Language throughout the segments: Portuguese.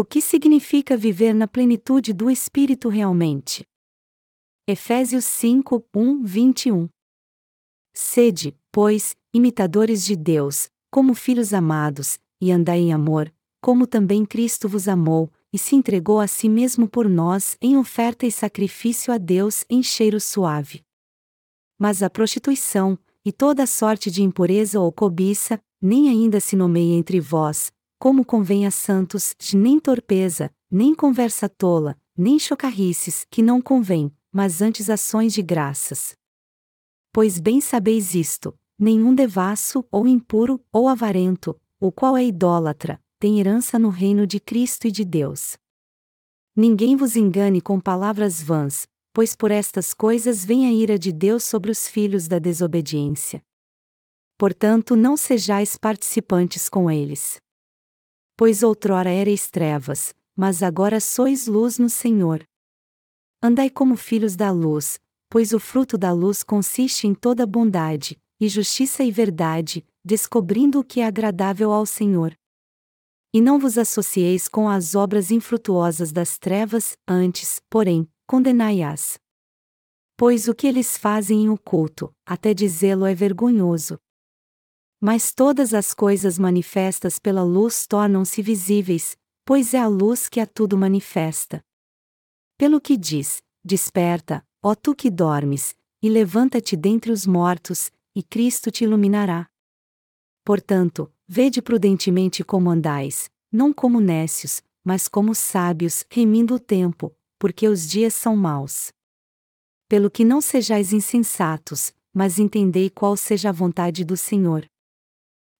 O que significa viver na plenitude do Espírito realmente? Efésios 5, 1, 21. Sede, pois, imitadores de Deus, como filhos amados, e andai em amor, como também Cristo vos amou, e se entregou a si mesmo por nós em oferta e sacrifício a Deus em cheiro suave. Mas a prostituição, e toda sorte de impureza ou cobiça, nem ainda se nomeia entre vós, como convém a santos, nem torpeza, nem conversa tola, nem chocarrices, que não convém, mas antes ações de graças. Pois bem sabeis isto: nenhum devasso, ou impuro, ou avarento, o qual é idólatra, tem herança no reino de Cristo e de Deus. Ninguém vos engane com palavras vãs, pois por estas coisas vem a ira de Deus sobre os filhos da desobediência. Portanto, não sejais participantes com eles. Pois outrora erais trevas, mas agora sois luz no Senhor. Andai como filhos da luz, pois o fruto da luz consiste em toda bondade, e justiça e verdade, descobrindo o que é agradável ao Senhor. E não vos associeis com as obras infrutuosas das trevas, antes, porém, condenai-as. Pois o que eles fazem em oculto, até dizê-lo é vergonhoso. Mas todas as coisas manifestas pela luz tornam-se visíveis, pois é a luz que a tudo manifesta. Pelo que diz: Desperta, ó tu que dormes, e levanta-te dentre os mortos, e Cristo te iluminará. Portanto, vede prudentemente como andais, não como nécios, mas como sábios, remindo o tempo, porque os dias são maus. Pelo que não sejais insensatos, mas entendei qual seja a vontade do Senhor.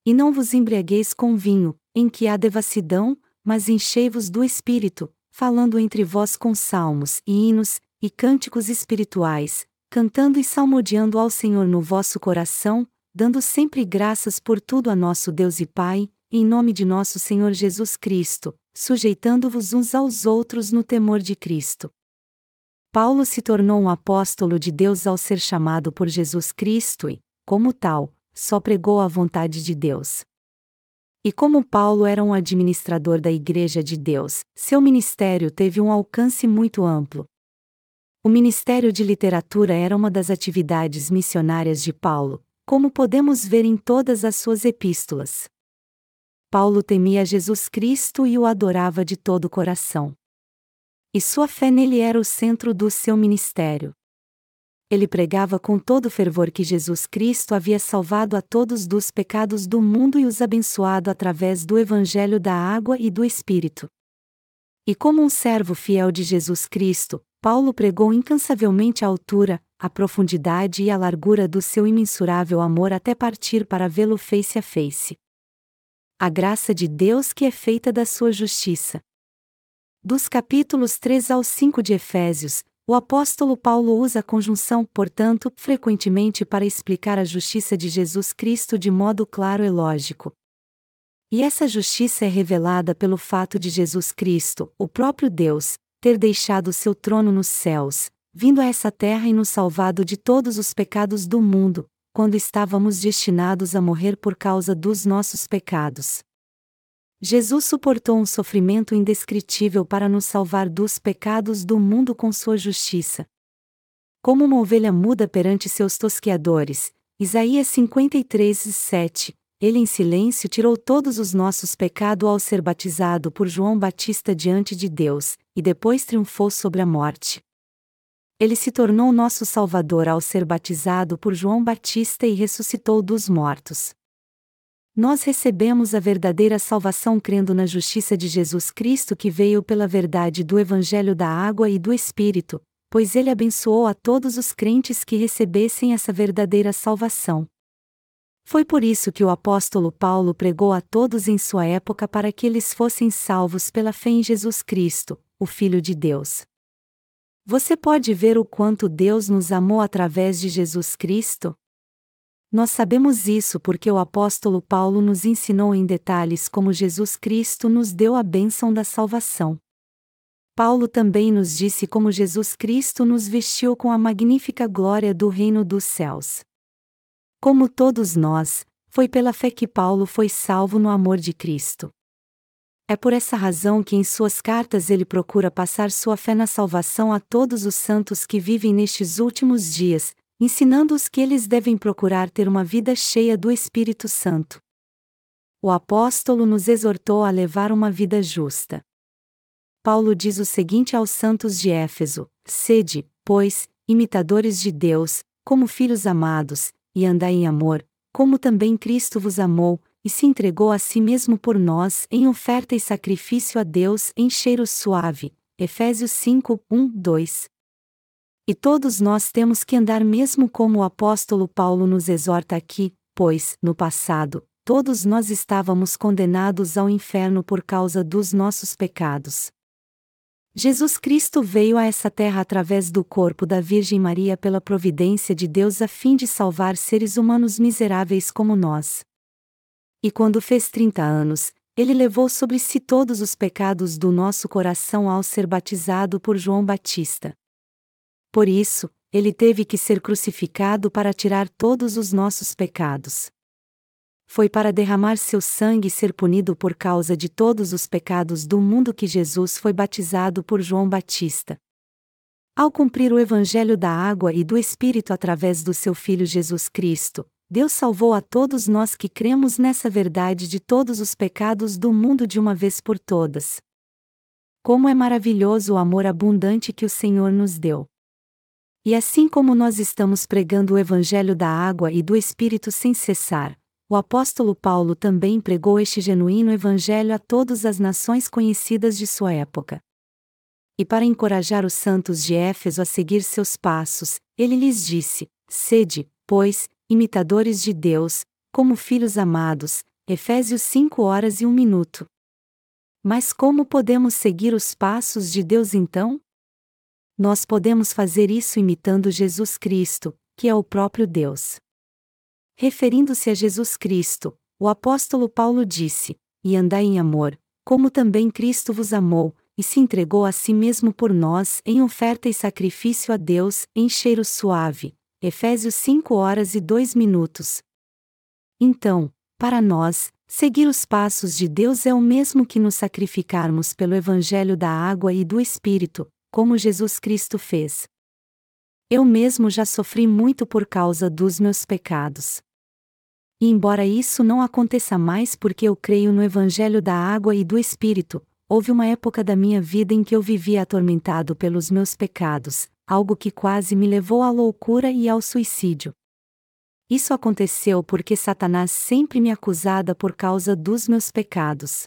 E não vos embriagueis com vinho, em que há devassidão, mas enchei-vos do Espírito, falando entre vós com salmos e hinos, e cânticos espirituais, cantando e salmodiando ao Senhor no vosso coração, dando sempre graças por tudo a nosso Deus e Pai, em nome de nosso Senhor Jesus Cristo, sujeitando-vos uns aos outros no temor de Cristo. Paulo se tornou um apóstolo de Deus ao ser chamado por Jesus Cristo e, como tal, só pregou a vontade de Deus. E como Paulo era um administrador da Igreja de Deus, seu ministério teve um alcance muito amplo, o Ministério de Literatura era uma das atividades missionárias de Paulo, como podemos ver em todas as suas epístolas. Paulo temia Jesus Cristo e o adorava de todo o coração. E sua fé nele era o centro do seu ministério. Ele pregava com todo fervor que Jesus Cristo havia salvado a todos dos pecados do mundo e os abençoado através do Evangelho da água e do Espírito. E como um servo fiel de Jesus Cristo, Paulo pregou incansavelmente a altura, a profundidade e a largura do seu imensurável amor até partir para vê-lo face a face. A graça de Deus que é feita da sua justiça. Dos capítulos 3 ao 5 de Efésios, o apóstolo Paulo usa a conjunção, portanto, frequentemente para explicar a justiça de Jesus Cristo de modo claro e lógico. E essa justiça é revelada pelo fato de Jesus Cristo, o próprio Deus, ter deixado seu trono nos céus, vindo a essa terra e nos salvado de todos os pecados do mundo, quando estávamos destinados a morrer por causa dos nossos pecados. Jesus suportou um sofrimento indescritível para nos salvar dos pecados do mundo com sua justiça. Como uma ovelha muda perante seus tosqueadores, Isaías 53, 7, ele em silêncio tirou todos os nossos pecados ao ser batizado por João Batista diante de Deus, e depois triunfou sobre a morte. Ele se tornou nosso Salvador ao ser batizado por João Batista e ressuscitou dos mortos. Nós recebemos a verdadeira salvação crendo na justiça de Jesus Cristo que veio pela verdade do Evangelho da Água e do Espírito, pois ele abençoou a todos os crentes que recebessem essa verdadeira salvação. Foi por isso que o apóstolo Paulo pregou a todos em sua época para que eles fossem salvos pela fé em Jesus Cristo, o Filho de Deus. Você pode ver o quanto Deus nos amou através de Jesus Cristo? Nós sabemos isso porque o apóstolo Paulo nos ensinou em detalhes como Jesus Cristo nos deu a bênção da salvação. Paulo também nos disse como Jesus Cristo nos vestiu com a magnífica glória do reino dos céus. Como todos nós, foi pela fé que Paulo foi salvo no amor de Cristo. É por essa razão que em suas cartas ele procura passar sua fé na salvação a todos os santos que vivem nestes últimos dias, ensinando-os que eles devem procurar ter uma vida cheia do Espírito Santo. O apóstolo nos exortou a levar uma vida justa. Paulo diz o seguinte aos santos de Éfeso: Sede, pois, imitadores de Deus, como filhos amados, e andai em amor, como também Cristo vos amou, e se entregou a si mesmo por nós em oferta e sacrifício a Deus em cheiro suave. Efésios 5, 1, 2. E todos nós temos que andar mesmo como o apóstolo Paulo nos exorta aqui, pois, no passado, todos nós estávamos condenados ao inferno por causa dos nossos pecados. Jesus Cristo veio a essa terra através do corpo da Virgem Maria pela providência de Deus a fim de salvar seres humanos miseráveis como nós. E quando fez trinta anos, ele levou sobre si todos os pecados do nosso coração ao ser batizado por João Batista. Por isso, ele teve que ser crucificado para tirar todos os nossos pecados. Foi para derramar seu sangue e ser punido por causa de todos os pecados do mundo que Jesus foi batizado por João Batista. Ao cumprir o Evangelho da água e do Espírito através do seu Filho Jesus Cristo, Deus salvou a todos nós que cremos nessa verdade de todos os pecados do mundo de uma vez por todas. Como é maravilhoso o amor abundante que o Senhor nos deu. E assim como nós estamos pregando o Evangelho da água e do Espírito sem cessar, o apóstolo Paulo também pregou este genuíno Evangelho a todas as nações conhecidas de sua época. E para encorajar os santos de Éfeso a seguir seus passos, ele lhes disse: Sede, pois, imitadores de Deus, como filhos amados, Efésios 5 horas e 1 minuto. Mas como podemos seguir os passos de Deus então? Nós podemos fazer isso imitando Jesus Cristo, que é o próprio Deus. Referindo-se a Jesus Cristo, o apóstolo Paulo disse: E andai em amor, como também Cristo vos amou, e se entregou a si mesmo por nós em oferta e sacrifício a Deus, em cheiro suave, Efésios 5 horas e 2 minutos. Então, para nós, seguir os passos de Deus é o mesmo que nos sacrificarmos pelo Evangelho da água e do Espírito, como Jesus Cristo fez. Eu mesmo já sofri muito por causa dos meus pecados. E embora isso não aconteça mais porque eu creio no Evangelho da água e do Espírito, houve uma época da minha vida em que eu vivia atormentado pelos meus pecados, algo que quase me levou à loucura e ao suicídio. Isso aconteceu porque Satanás sempre me acusava por causa dos meus pecados.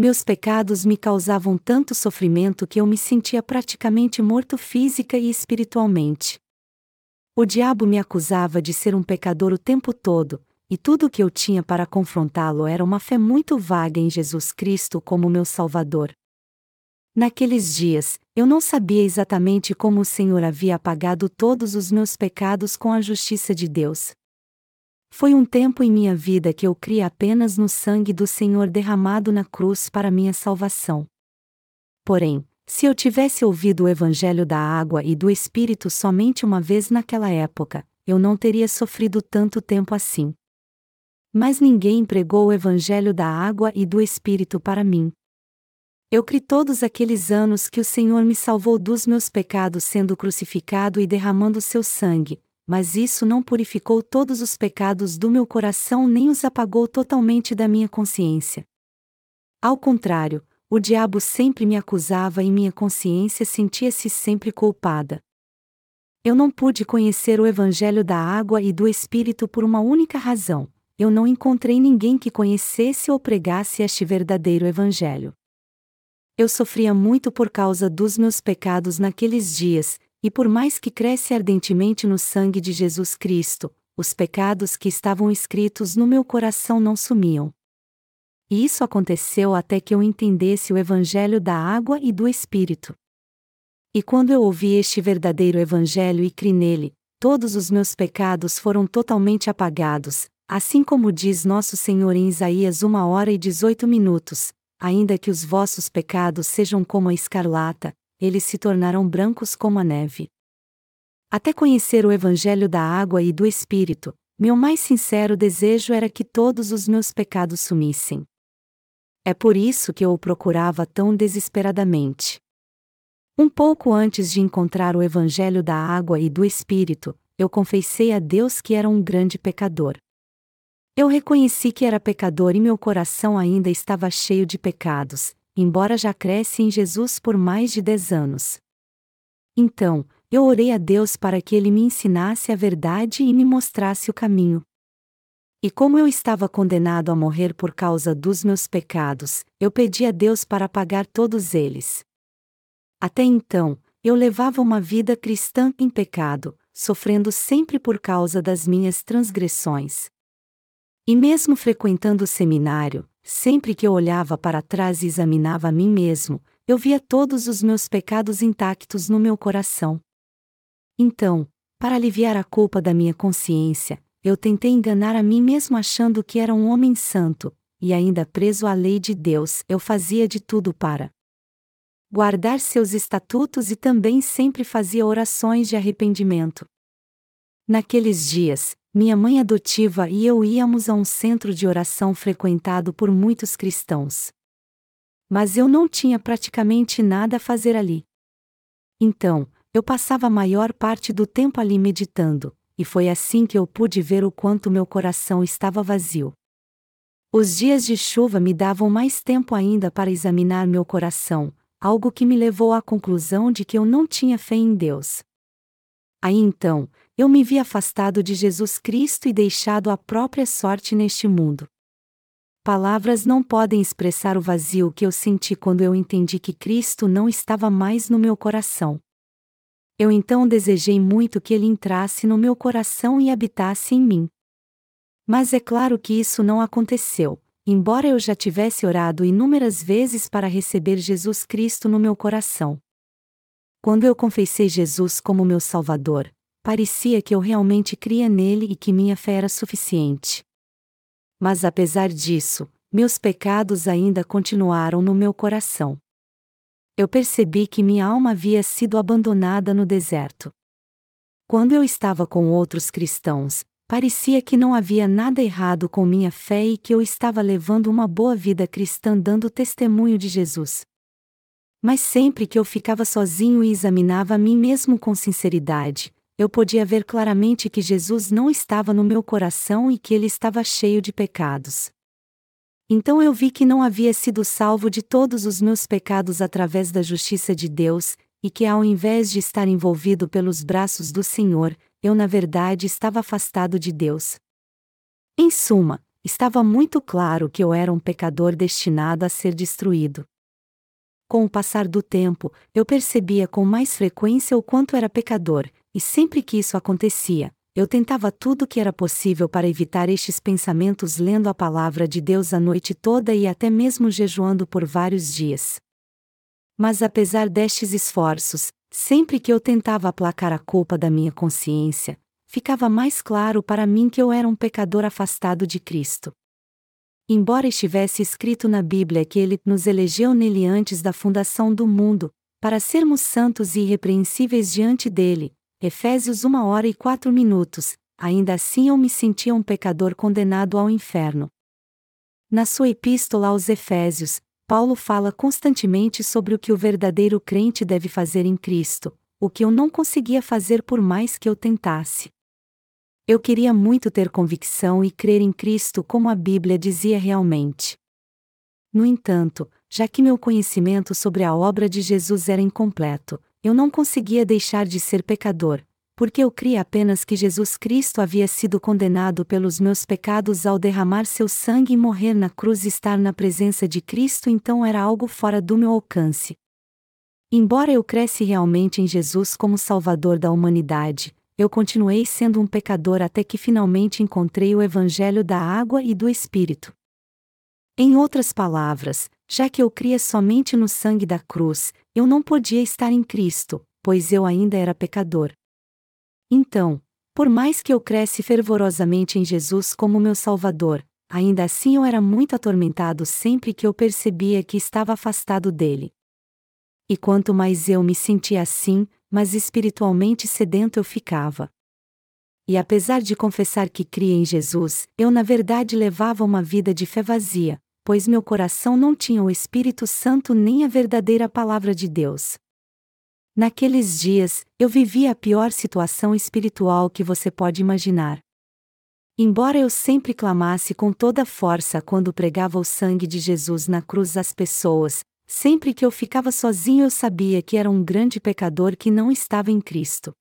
Meus pecados me causavam tanto sofrimento que eu me sentia praticamente morto física e espiritualmente. O diabo me acusava de ser um pecador o tempo todo, e tudo o que eu tinha para confrontá-lo era uma fé muito vaga em Jesus Cristo como meu Salvador. Naqueles dias, eu não sabia exatamente como o Senhor havia apagado todos os meus pecados com a justiça de Deus. Foi um tempo em minha vida que eu criei apenas no sangue do Senhor derramado na cruz para minha salvação. Porém, se eu tivesse ouvido o Evangelho da água e do Espírito somente uma vez naquela época, eu não teria sofrido tanto tempo assim. Mas ninguém pregou o Evangelho da água e do Espírito para mim. Eu criei todos aqueles anos que o Senhor me salvou dos meus pecados sendo crucificado e derramando seu sangue, mas isso não purificou todos os pecados do meu coração nem os apagou totalmente da minha consciência. Ao contrário, o diabo sempre me acusava e minha consciência sentia-se sempre culpada. Eu não pude conhecer o Evangelho da água e do Espírito por uma única razão: eu não encontrei ninguém que conhecesse ou pregasse este verdadeiro Evangelho. Eu sofria muito por causa dos meus pecados naqueles dias, e por mais que cresce ardentemente no sangue de Jesus Cristo, os pecados que estavam escritos no meu coração não sumiam. E isso aconteceu até que eu entendesse o Evangelho da água e do Espírito. E quando eu ouvi este verdadeiro Evangelho e criei nele, todos os meus pecados foram totalmente apagados, assim como diz nosso Senhor em Isaías 1 hora e 18 minutos, ainda que os vossos pecados sejam como a escarlata, eles se tornarão brancos como a neve. Até conhecer o Evangelho da água e do Espírito, meu mais sincero desejo era que todos os meus pecados sumissem. É por isso que eu o procurava tão desesperadamente. Um pouco antes de encontrar o Evangelho da água e do Espírito, eu confessei a Deus que era um grande pecador. Eu reconheci que era pecador e meu coração ainda estava cheio de pecados, embora já cresce em Jesus por mais de dez anos. Então, eu orei a Deus para que Ele me ensinasse a verdade e me mostrasse o caminho. E como eu estava condenado a morrer por causa dos meus pecados, eu pedi a Deus para pagar todos eles. Até então, eu levava uma vida cristã em pecado, sofrendo sempre por causa das minhas transgressões. E mesmo frequentando o seminário, sempre que eu olhava para trás e examinava a mim mesmo, eu via todos os meus pecados intactos no meu coração. Então, para aliviar a culpa da minha consciência, eu tentei enganar a mim mesmo achando que era um homem santo, e ainda preso à lei de Deus, eu fazia de tudo para guardar seus estatutos e também sempre fazia orações de arrependimento. Naqueles dias, minha mãe adotiva e eu íamos a um centro de oração frequentado por muitos cristãos. Mas eu não tinha praticamente nada a fazer ali. Então, eu passava a maior parte do tempo ali meditando, e foi assim que eu pude ver o quanto meu coração estava vazio. Os dias de chuva me davam mais tempo ainda para examinar meu coração, algo que me levou à conclusão de que eu não tinha fé em Deus. Aí então, eu me vi afastado de Jesus Cristo e deixado à própria sorte neste mundo. Palavras não podem expressar o vazio que eu senti quando eu entendi que Cristo não estava mais no meu coração. Eu então desejei muito que ele entrasse no meu coração e habitasse em mim. Mas é claro que isso não aconteceu, embora eu já tivesse orado inúmeras vezes para receber Jesus Cristo no meu coração. Quando eu confessei Jesus como meu Salvador, parecia que eu realmente cria nele e que minha fé era suficiente. Mas apesar disso, meus pecados ainda continuaram no meu coração. Eu percebi que minha alma havia sido abandonada no deserto. Quando eu estava com outros cristãos, parecia que não havia nada errado com minha fé e que eu estava levando uma boa vida cristã dando testemunho de Jesus. Mas sempre que eu ficava sozinho e examinava a mim mesmo com sinceridade, eu podia ver claramente que Jesus não estava no meu coração e que ele estava cheio de pecados. Então eu vi que não havia sido salvo de todos os meus pecados através da justiça de Deus, e que ao invés de estar envolvido pelos braços do Senhor, eu na verdade estava afastado de Deus. Em suma, estava muito claro que eu era um pecador destinado a ser destruído. Com o passar do tempo, eu percebia com mais frequência o quanto era pecador, e sempre que isso acontecia, eu tentava tudo o que era possível para evitar estes pensamentos lendo a palavra de Deus a noite toda e até mesmo jejuando por vários dias. Mas apesar destes esforços, sempre que eu tentava aplacar a culpa da minha consciência, ficava mais claro para mim que eu era um pecador afastado de Cristo. Embora estivesse escrito na Bíblia que Ele nos elegeu nele antes da fundação do mundo, para sermos santos e irrepreensíveis diante dele, Efésios 1 hora e 4 minutos, ainda assim eu me sentia um pecador condenado ao inferno. Na sua epístola aos Efésios, Paulo fala constantemente sobre o que o verdadeiro crente deve fazer em Cristo, o que eu não conseguia fazer por mais que eu tentasse. Eu queria muito ter convicção e crer em Cristo como a Bíblia dizia realmente. No entanto, já que meu conhecimento sobre a obra de Jesus era incompleto, eu não conseguia deixar de ser pecador, porque eu cria apenas que Jesus Cristo havia sido condenado pelos meus pecados ao derramar seu sangue e morrer na cruz estar na presença de Cristo então era algo fora do meu alcance. Embora eu cresce realmente em Jesus como Salvador da humanidade, eu continuei sendo um pecador até que finalmente encontrei o Evangelho da água e do Espírito. Em outras palavras, já que eu cria somente no sangue da cruz, eu não podia estar em Cristo, pois eu ainda era pecador. Então, por mais que eu cresce fervorosamente em Jesus como meu Salvador, ainda assim eu era muito atormentado sempre que eu percebia que estava afastado dele. E quanto mais eu me sentia assim, mais espiritualmente sedento eu ficava. E apesar de confessar que cria em Jesus, eu na verdade levava uma vida de fé vazia, pois meu coração não tinha o Espírito Santo nem a verdadeira palavra de Deus. Naqueles dias, eu vivia a pior situação espiritual que você pode imaginar. Embora eu sempre clamasse com toda força quando pregava o sangue de Jesus na cruz às pessoas, sempre que eu ficava sozinho eu sabia que era um grande pecador que não estava em Cristo.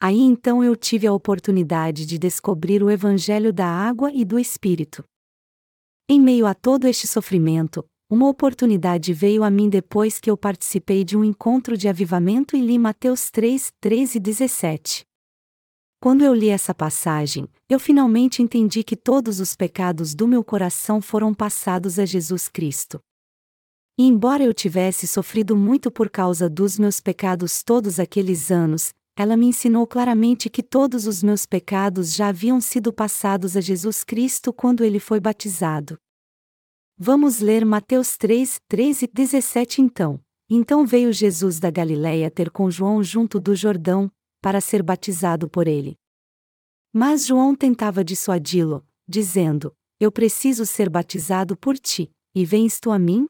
Aí então eu tive a oportunidade de descobrir o Evangelho da água e do Espírito. Em meio a todo este sofrimento, uma oportunidade veio a mim depois que eu participei de um encontro de avivamento e li Mateus 3, 13 e 17. Quando eu li essa passagem, eu finalmente entendi que todos os pecados do meu coração foram passados a Jesus Cristo. E embora eu tivesse sofrido muito por causa dos meus pecados todos aqueles anos, ela me ensinou claramente que todos os meus pecados já haviam sido passados a Jesus Cristo quando ele foi batizado. Vamos ler Mateus 3, 13 e 17 então. Então veio Jesus da Galiléia ter com João junto do Jordão, para ser batizado por ele. Mas João tentava dissuadi-lo, dizendo: Eu preciso ser batizado por ti, e vens tu a mim?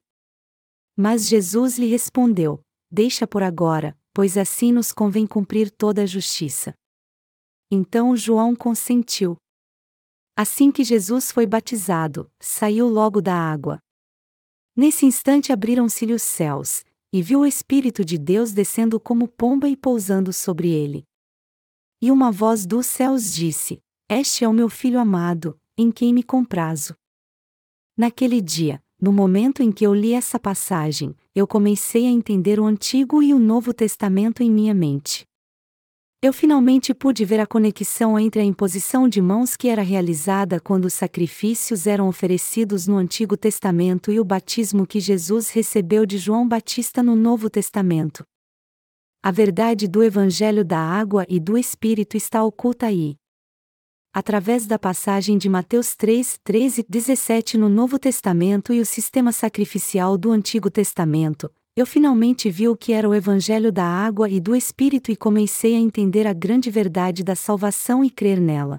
Mas Jesus lhe respondeu: Deixa por agora, pois assim nos convém cumprir toda a justiça. Então João consentiu. Assim que Jesus foi batizado, saiu logo da água. Nesse instante abriram-se-lhe os céus, e viu o Espírito de Deus descendo como pomba e pousando sobre ele. E uma voz dos céus disse: Este é o meu filho amado, em quem me comprazo. Naquele dia, no momento em que eu li essa passagem, eu comecei a entender o Antigo e o Novo Testamento em minha mente. Eu finalmente pude ver a conexão entre a imposição de mãos que era realizada quando os sacrifícios eram oferecidos no Antigo Testamento e o batismo que Jesus recebeu de João Batista no Novo Testamento. A verdade do Evangelho da Água e do Espírito está oculta aí através da passagem de Mateus 3, 13 e 17 no Novo Testamento e o sistema sacrificial do Antigo Testamento, eu finalmente vi o que era o Evangelho da água e do Espírito e comecei a entender a grande verdade da salvação e crer nela.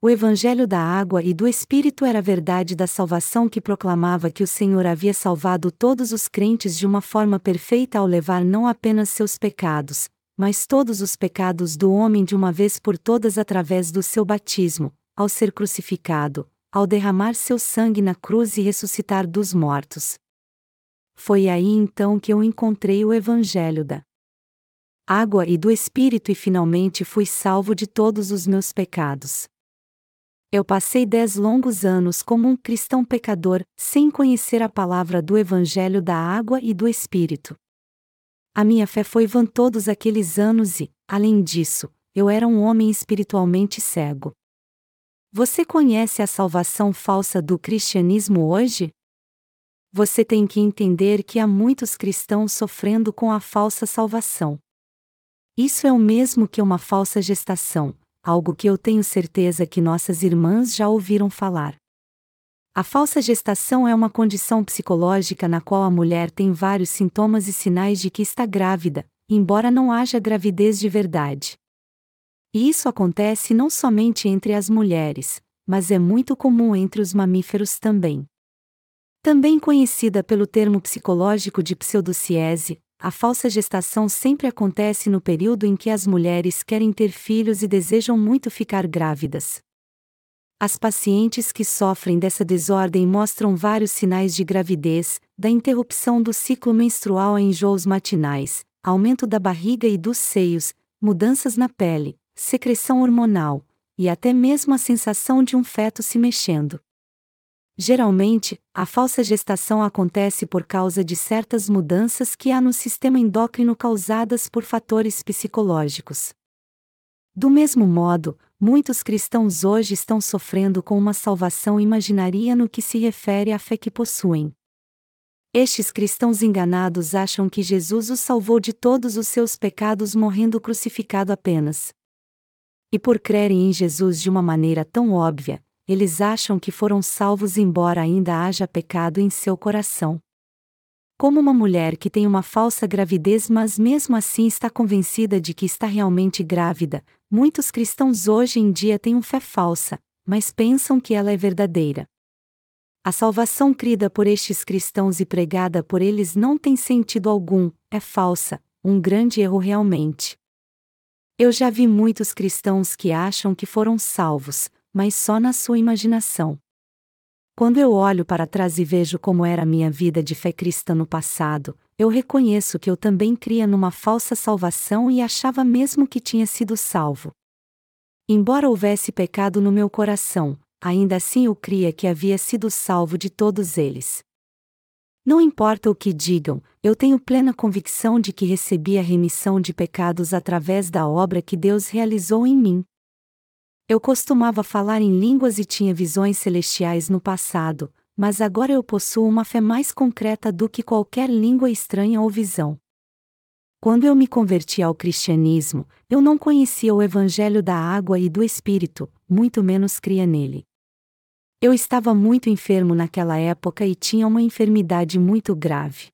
O Evangelho da água e do Espírito era a verdade da salvação que proclamava que o Senhor havia salvado todos os crentes de uma forma perfeita ao levar não apenas seus pecados, mas todos os pecados do homem de uma vez por todas através do seu batismo, ao ser crucificado, ao derramar seu sangue na cruz e ressuscitar dos mortos. Foi aí então que eu encontrei o Evangelho da água e do Espírito e finalmente fui salvo de todos os meus pecados. Eu passei dez longos anos como um cristão pecador, sem conhecer a palavra do Evangelho da água e do Espírito. A minha fé foi vã todos aqueles anos e, além disso, eu era um homem espiritualmente cego. Você conhece a salvação falsa do cristianismo hoje? Você tem que entender que há muitos cristãos sofrendo com a falsa salvação. Isso é o mesmo que uma falsa gestação, algo que eu tenho certeza que nossas irmãs já ouviram falar. A falsa gestação é uma condição psicológica na qual a mulher tem vários sintomas e sinais de que está grávida, embora não haja gravidez de verdade. E isso acontece não somente entre as mulheres, mas é muito comum entre os mamíferos também. Também conhecida pelo termo psicológico de pseudociese, a falsa gestação sempre acontece no período em que as mulheres querem ter filhos e desejam muito ficar grávidas. As pacientes que sofrem dessa desordem mostram vários sinais de gravidez, da interrupção do ciclo menstrual a enjoos matinais, aumento da barriga e dos seios, mudanças na pele, secreção hormonal, e até mesmo a sensação de um feto se mexendo. Geralmente, a falsa gestação acontece por causa de certas mudanças que há no sistema endócrino causadas por fatores psicológicos. Do mesmo modo, muitos cristãos hoje estão sofrendo com uma salvação imaginaria no que se refere à fé que possuem. Estes cristãos enganados acham que Jesus os salvou de todos os seus pecados morrendo crucificado apenas. E por crerem em Jesus de uma maneira tão óbvia, eles acham que foram salvos embora ainda haja pecado em seu coração. Como uma mulher que tem uma falsa gravidez, mas mesmo assim está convencida de que está realmente grávida, muitos cristãos hoje em dia têm uma fé falsa, mas pensam que ela é verdadeira. A salvação crida por estes cristãos e pregada por eles não tem sentido algum, é falsa, um grande erro realmente. Eu já vi muitos cristãos que acham que foram salvos, mas só na sua imaginação. Quando eu olho para trás e vejo como era minha vida de fé cristã no passado, eu reconheço que eu também cria numa falsa salvação e achava mesmo que tinha sido salvo. Embora houvesse pecado no meu coração, ainda assim eu cria que havia sido salvo de todos eles. Não importa o que digam, eu tenho plena convicção de que recebi a remissão de pecados através da obra que Deus realizou em mim. Eu costumava falar em línguas e tinha visões celestiais no passado, mas agora eu possuo uma fé mais concreta do que qualquer língua estranha ou visão. Quando eu me converti ao cristianismo, eu não conhecia o evangelho da água e do espírito, muito menos cria nele. Eu estava muito enfermo naquela época e tinha uma enfermidade muito grave.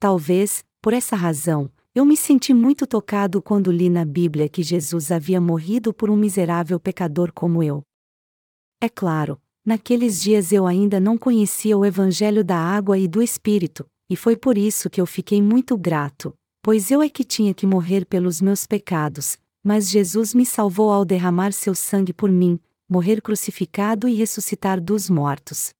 Talvez, por essa razão, eu me senti muito tocado quando li na Bíblia que Jesus havia morrido por um miserável pecador como eu. É claro, naqueles dias eu ainda não conhecia o Evangelho da água e do Espírito, e foi por isso que eu fiquei muito grato, pois eu é que tinha que morrer pelos meus pecados, mas Jesus me salvou ao derramar seu sangue por mim, morrer crucificado e ressuscitar dos mortos.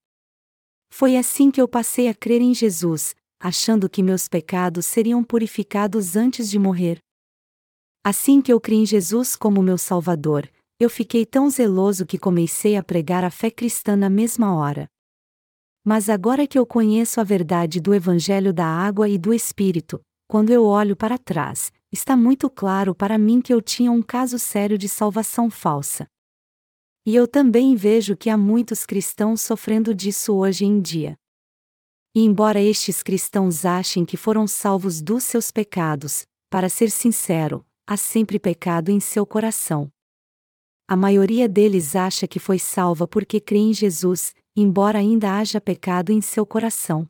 Foi assim que eu passei a crer em Jesus, achando que meus pecados seriam purificados antes de morrer. Assim que eu criei em Jesus como meu Salvador, eu fiquei tão zeloso que comecei a pregar a fé cristã na mesma hora. Mas agora que eu conheço a verdade do Evangelho da água e do Espírito, quando eu olho para trás, está muito claro para mim que eu tinha um caso sério de salvação falsa. E eu também vejo que há muitos cristãos sofrendo disso hoje em dia. E embora estes cristãos achem que foram salvos dos seus pecados, para ser sincero, há sempre pecado em seu coração. A maioria deles acha que foi salva porque crê em Jesus, embora ainda haja pecado em seu coração.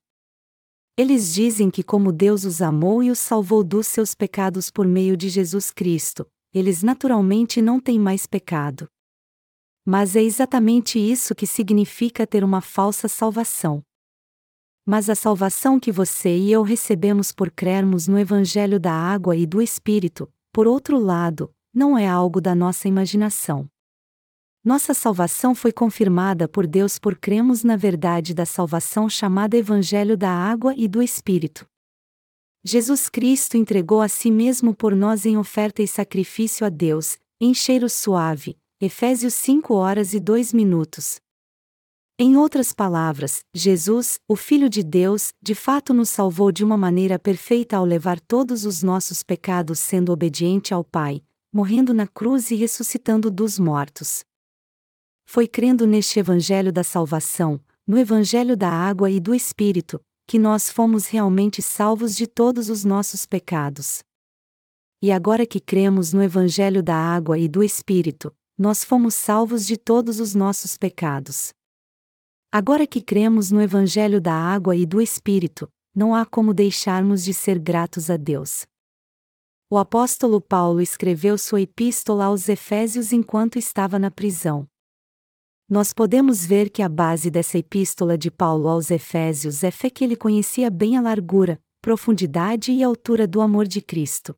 Eles dizem que, como Deus os amou e os salvou dos seus pecados por meio de Jesus Cristo, eles naturalmente não têm mais pecado. Mas é exatamente isso que significa ter uma falsa salvação. Mas a salvação que você e eu recebemos por crermos no Evangelho da Água e do Espírito, por outro lado, não é algo da nossa imaginação. Nossa salvação foi confirmada por Deus por cremos na verdade da salvação chamada Evangelho da Água e do Espírito. Jesus Cristo entregou a si mesmo por nós em oferta e sacrifício a Deus, em cheiro suave, Efésios 5 horas e 2 minutos. Em outras palavras, Jesus, o Filho de Deus, de fato nos salvou de uma maneira perfeita ao levar todos os nossos pecados sendo obediente ao Pai, morrendo na cruz e ressuscitando dos mortos. Foi crendo neste Evangelho da salvação, no Evangelho da água e do Espírito, que nós fomos realmente salvos de todos os nossos pecados. E agora que cremos no Evangelho da água e do Espírito, nós fomos salvos de todos os nossos pecados. Agora que cremos no Evangelho da água e do Espírito, não há como deixarmos de ser gratos a Deus. O apóstolo Paulo escreveu sua epístola aos Efésios enquanto estava na prisão. Nós podemos ver que a base dessa epístola de Paulo aos Efésios é fé que ele conhecia bem a largura, profundidade e altura do amor de Cristo.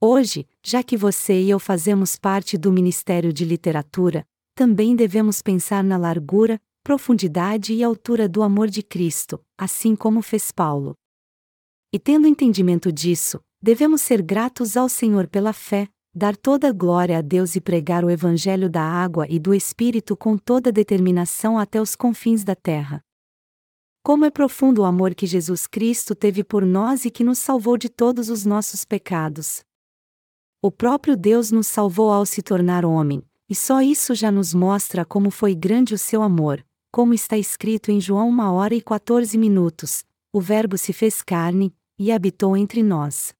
Hoje, já que você e eu fazemos parte do Ministério de Literatura, também devemos pensar na largura, profundidade e altura do amor de Cristo, assim como fez Paulo. E tendo entendimento disso, devemos ser gratos ao Senhor pela fé, dar toda a glória a Deus e pregar o Evangelho da água e do Espírito com toda determinação até os confins da terra. Como é profundo o amor que Jesus Cristo teve por nós e que nos salvou de todos os nossos pecados. O próprio Deus nos salvou ao se tornar homem, e só isso já nos mostra como foi grande o seu amor, como está escrito em João 1 hora e 14 minutos: o Verbo se fez carne, e habitou entre nós.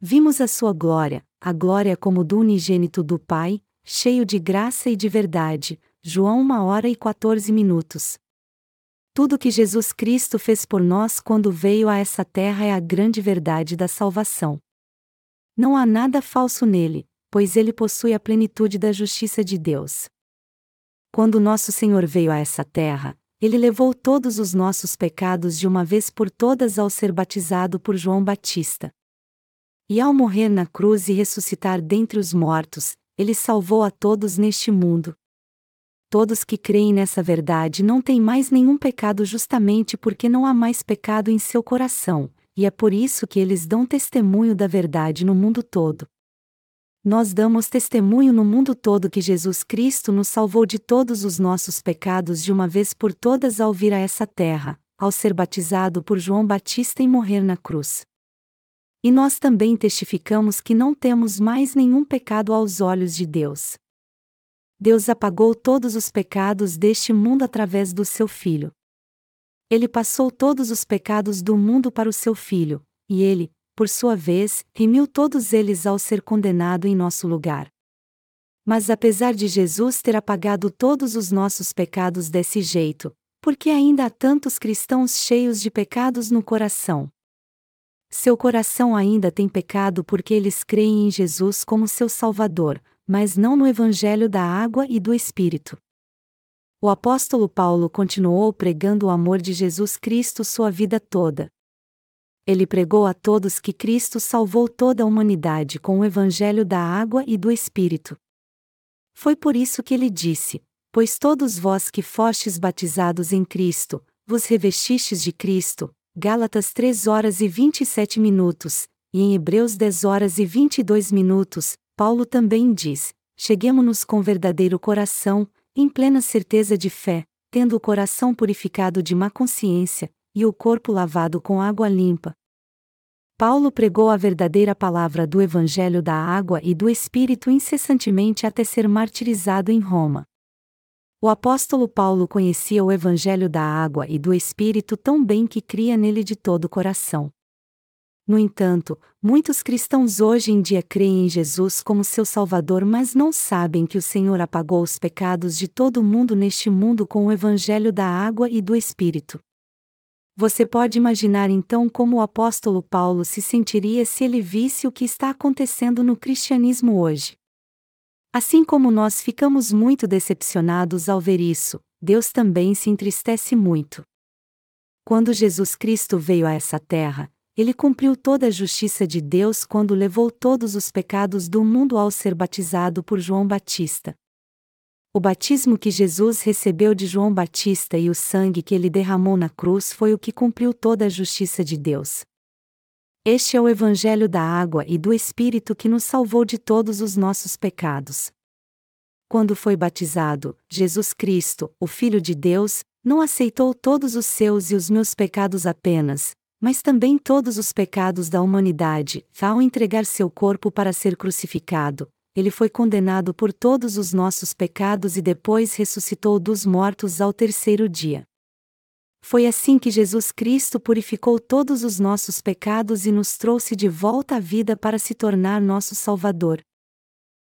Vimos a sua glória, a glória como do unigênito do Pai, cheio de graça e de verdade. João 1 hora e 14 minutos. Tudo que Jesus Cristo fez por nós quando veio a essa terra é a grande verdade da salvação. Não há nada falso nele, pois ele possui a plenitude da justiça de Deus. Quando nosso Senhor veio a essa terra, ele levou todos os nossos pecados de uma vez por todas ao ser batizado por João Batista. E ao morrer na cruz e ressuscitar dentre os mortos, ele salvou a todos neste mundo. Todos que creem nessa verdade não têm mais nenhum pecado justamente porque não há mais pecado em seu coração, e é por isso que eles dão testemunho da verdade no mundo todo. Nós damos testemunho no mundo todo que Jesus Cristo nos salvou de todos os nossos pecados de uma vez por todas ao vir a essa terra, ao ser batizado por João Batista e morrer na cruz. E nós também testificamos que não temos mais nenhum pecado aos olhos de Deus. Deus apagou todos os pecados deste mundo através do seu Filho. Ele passou todos os pecados do mundo para o seu Filho, e ele, por sua vez, remiu todos eles ao ser condenado em nosso lugar. Mas apesar de Jesus ter apagado todos os nossos pecados desse jeito, por que ainda há tantos cristãos cheios de pecados no coração? Seu coração ainda tem pecado porque eles creem em Jesus como seu Salvador, mas não no Evangelho da água e do Espírito. O apóstolo Paulo continuou pregando o amor de Jesus Cristo sua vida toda, ele pregou a todos que Cristo salvou toda a humanidade com o Evangelho da água e do Espírito. Foi por isso que ele disse: Pois todos vós que fostes batizados em Cristo, vos revestistes de Cristo. Gálatas 3 horas e 27 minutos, e em Hebreus 10 horas e 22 minutos, Paulo também diz: Cheguemos-nos com verdadeiro coração, em plena certeza de fé, tendo o coração purificado de má consciência, e o corpo lavado com água limpa. Paulo pregou a verdadeira palavra do Evangelho da água e do Espírito incessantemente até ser martirizado em Roma. O apóstolo Paulo conhecia o Evangelho da água e do Espírito tão bem que cria nele de todo o coração. No entanto, muitos cristãos hoje em dia creem em Jesus como seu Salvador, mas não sabem que o Senhor apagou os pecados de todo mundo neste mundo com o Evangelho da água e do Espírito. Você pode imaginar então como o apóstolo Paulo se sentiria se ele visse o que está acontecendo no cristianismo hoje. Assim como nós ficamos muito decepcionados ao ver isso, Deus também se entristece muito. Quando Jesus Cristo veio a essa terra, ele cumpriu toda a justiça de Deus quando levou todos os pecados do mundo ao ser batizado por João Batista. O batismo que Jesus recebeu de João Batista e o sangue que ele derramou na cruz foi o que cumpriu toda a justiça de Deus. Este é o Evangelho da água e do Espírito que nos salvou de todos os nossos pecados. Quando foi batizado, Jesus Cristo, o Filho de Deus, não aceitou todos os seus e os meus pecados apenas, mas também todos os pecados da humanidade, ao entregar seu corpo para ser crucificado, ele foi condenado por todos os nossos pecados e depois ressuscitou dos mortos ao terceiro dia. Foi assim que Jesus Cristo purificou todos os nossos pecados e nos trouxe de volta à vida para se tornar nosso Salvador.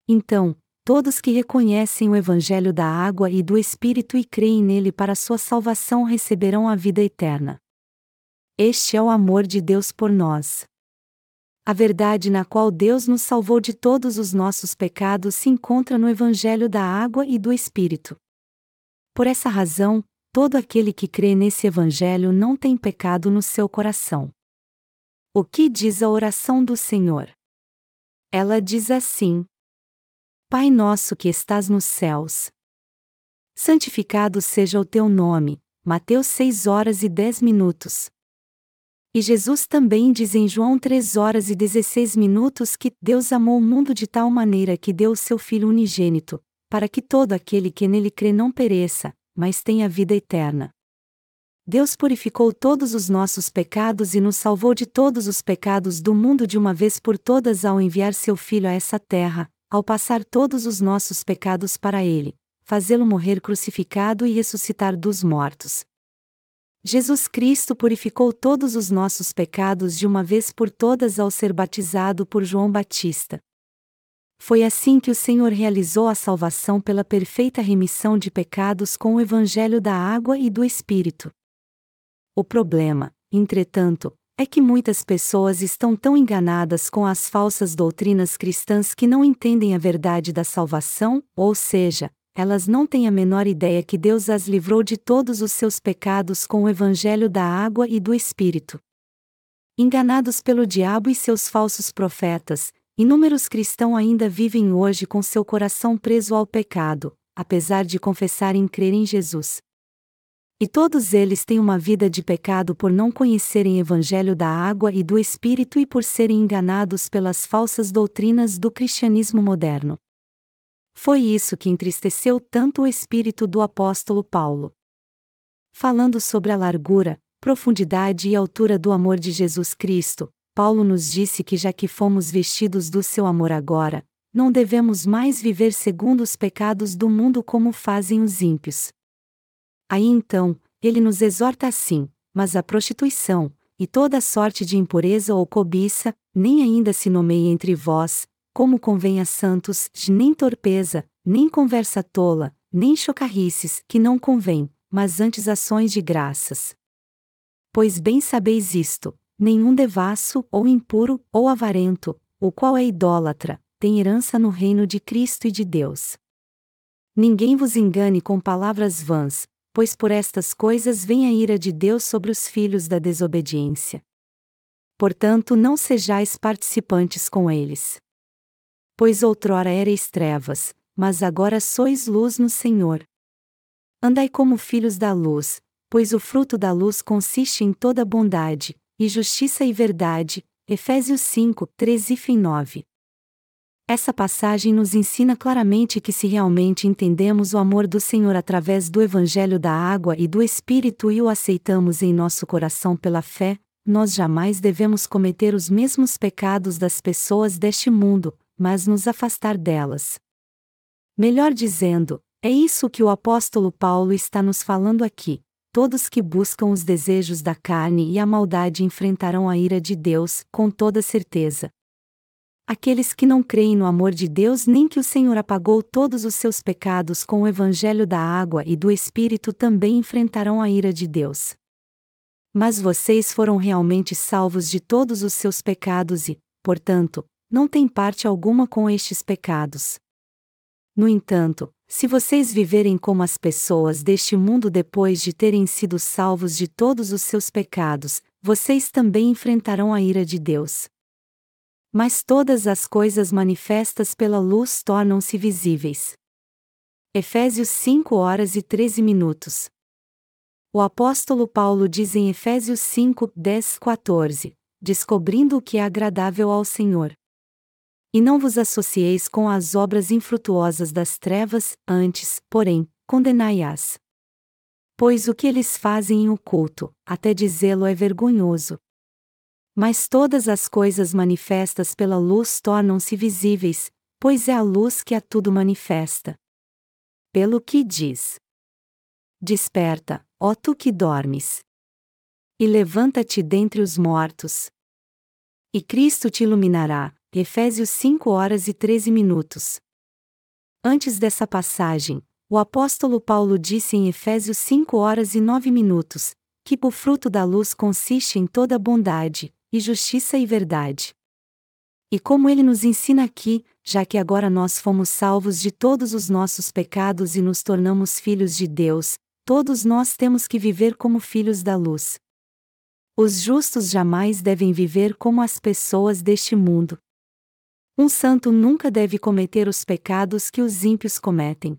Então, todos que reconhecem o Evangelho da água e do Espírito e creem nele para sua salvação receberão a vida eterna. Este é o amor de Deus por nós. A verdade na qual Deus nos salvou de todos os nossos pecados se encontra no Evangelho da Água e do Espírito. Por essa razão, todo aquele que crê nesse Evangelho não tem pecado no seu coração. O que diz a oração do Senhor? Ela diz assim: Pai nosso que estás nos céus. Santificado seja o teu nome. Mateus 6 horas e 10 minutos. E Jesus também diz em João 3 horas e 16 minutos que Deus amou o mundo de tal maneira que deu o seu Filho unigênito, para que todo aquele que nele crê não pereça, mas tenha vida eterna. Deus purificou todos os nossos pecados e nos salvou de todos os pecados do mundo de uma vez por todas ao enviar seu Filho a essa terra, ao passar todos os nossos pecados para ele, fazê-lo morrer crucificado e ressuscitar dos mortos, Jesus Cristo purificou todos os nossos pecados de uma vez por todas ao ser batizado por João Batista. Foi assim que o Senhor realizou a salvação pela perfeita remissão de pecados com o Evangelho da água e do Espírito. O problema, entretanto, é que muitas pessoas estão tão enganadas com as falsas doutrinas cristãs que não entendem a verdade da salvação, ou seja, elas não têm a menor ideia que Deus as livrou de todos os seus pecados com o evangelho da água e do Espírito. Enganados pelo diabo e seus falsos profetas, inúmeros cristãos ainda vivem hoje com seu coração preso ao pecado, apesar de confessarem crer em Jesus. E todos eles têm uma vida de pecado por não conhecerem o Evangelho da água e do Espírito e por serem enganados pelas falsas doutrinas do cristianismo moderno. Foi isso que entristeceu tanto o espírito do apóstolo Paulo. Falando sobre a largura, profundidade e altura do amor de Jesus Cristo, Paulo nos disse que já que fomos vestidos do seu amor agora, não devemos mais viver segundo os pecados do mundo como fazem os ímpios. Aí então, ele nos exorta assim: mas a prostituição, e toda sorte de impureza ou cobiça, nem ainda se nomeie entre vós, como convém a santos, nem torpeza, nem conversa tola, nem chocarrices, que não convém, mas antes ações de graças. Pois bem sabeis isto: nenhum devasso, ou impuro, ou avarento, o qual é idólatra, tem herança no reino de Cristo e de Deus. Ninguém vos engane com palavras vãs, pois por estas coisas vem a ira de Deus sobre os filhos da desobediência. Portanto, não sejais participantes com eles. Pois outrora erais trevas, mas agora sois luz no Senhor. Andai como filhos da luz, pois o fruto da luz consiste em toda bondade, e justiça e verdade. Efésios 5, 13 e 9. Essa passagem nos ensina claramente que se realmente entendemos o amor do Senhor através do Evangelho da água e do Espírito e o aceitamos em nosso coração pela fé, nós jamais devemos cometer os mesmos pecados das pessoas deste mundo, mas nos afastar delas. Melhor dizendo, é isso que o apóstolo Paulo está nos falando aqui. Todos que buscam os desejos da carne e a maldade enfrentarão a ira de Deus, com toda certeza. Aqueles que não creem no amor de Deus nem que o Senhor apagou todos os seus pecados com o evangelho da água e do Espírito também enfrentarão a ira de Deus. Mas vocês foram realmente salvos de todos os seus pecados e, portanto, não têm parte alguma com estes pecados. No entanto, se vocês viverem como as pessoas deste mundo depois de terem sido salvos de todos os seus pecados, vocês também enfrentarão a ira de Deus. Mas todas as coisas manifestas pela luz tornam-se visíveis. Efésios 5 horas e 13 minutos. O apóstolo Paulo diz em Efésios 5, 10, 14: Descobrindo o que é agradável ao Senhor. E não vos associeis com as obras infrutuosas das trevas, antes, porém, condenai-as. Pois o que eles fazem em oculto, até dizê-lo é vergonhoso, mas todas as coisas manifestas pela luz tornam-se visíveis, pois é a luz que a tudo manifesta. Pelo que diz: Desperta, ó tu que dormes. E levanta-te dentre os mortos. E Cristo te iluminará. Efésios 5 horas e 13 minutos. Antes dessa passagem, o apóstolo Paulo disse em Efésios 5 horas e 9 minutos, que o fruto da luz consiste em toda bondade, e justiça e verdade. E como ele nos ensina aqui, já que agora nós fomos salvos de todos os nossos pecados e nos tornamos filhos de Deus, todos nós temos que viver como filhos da luz. Os justos jamais devem viver como as pessoas deste mundo. Um santo nunca deve cometer os pecados que os ímpios cometem.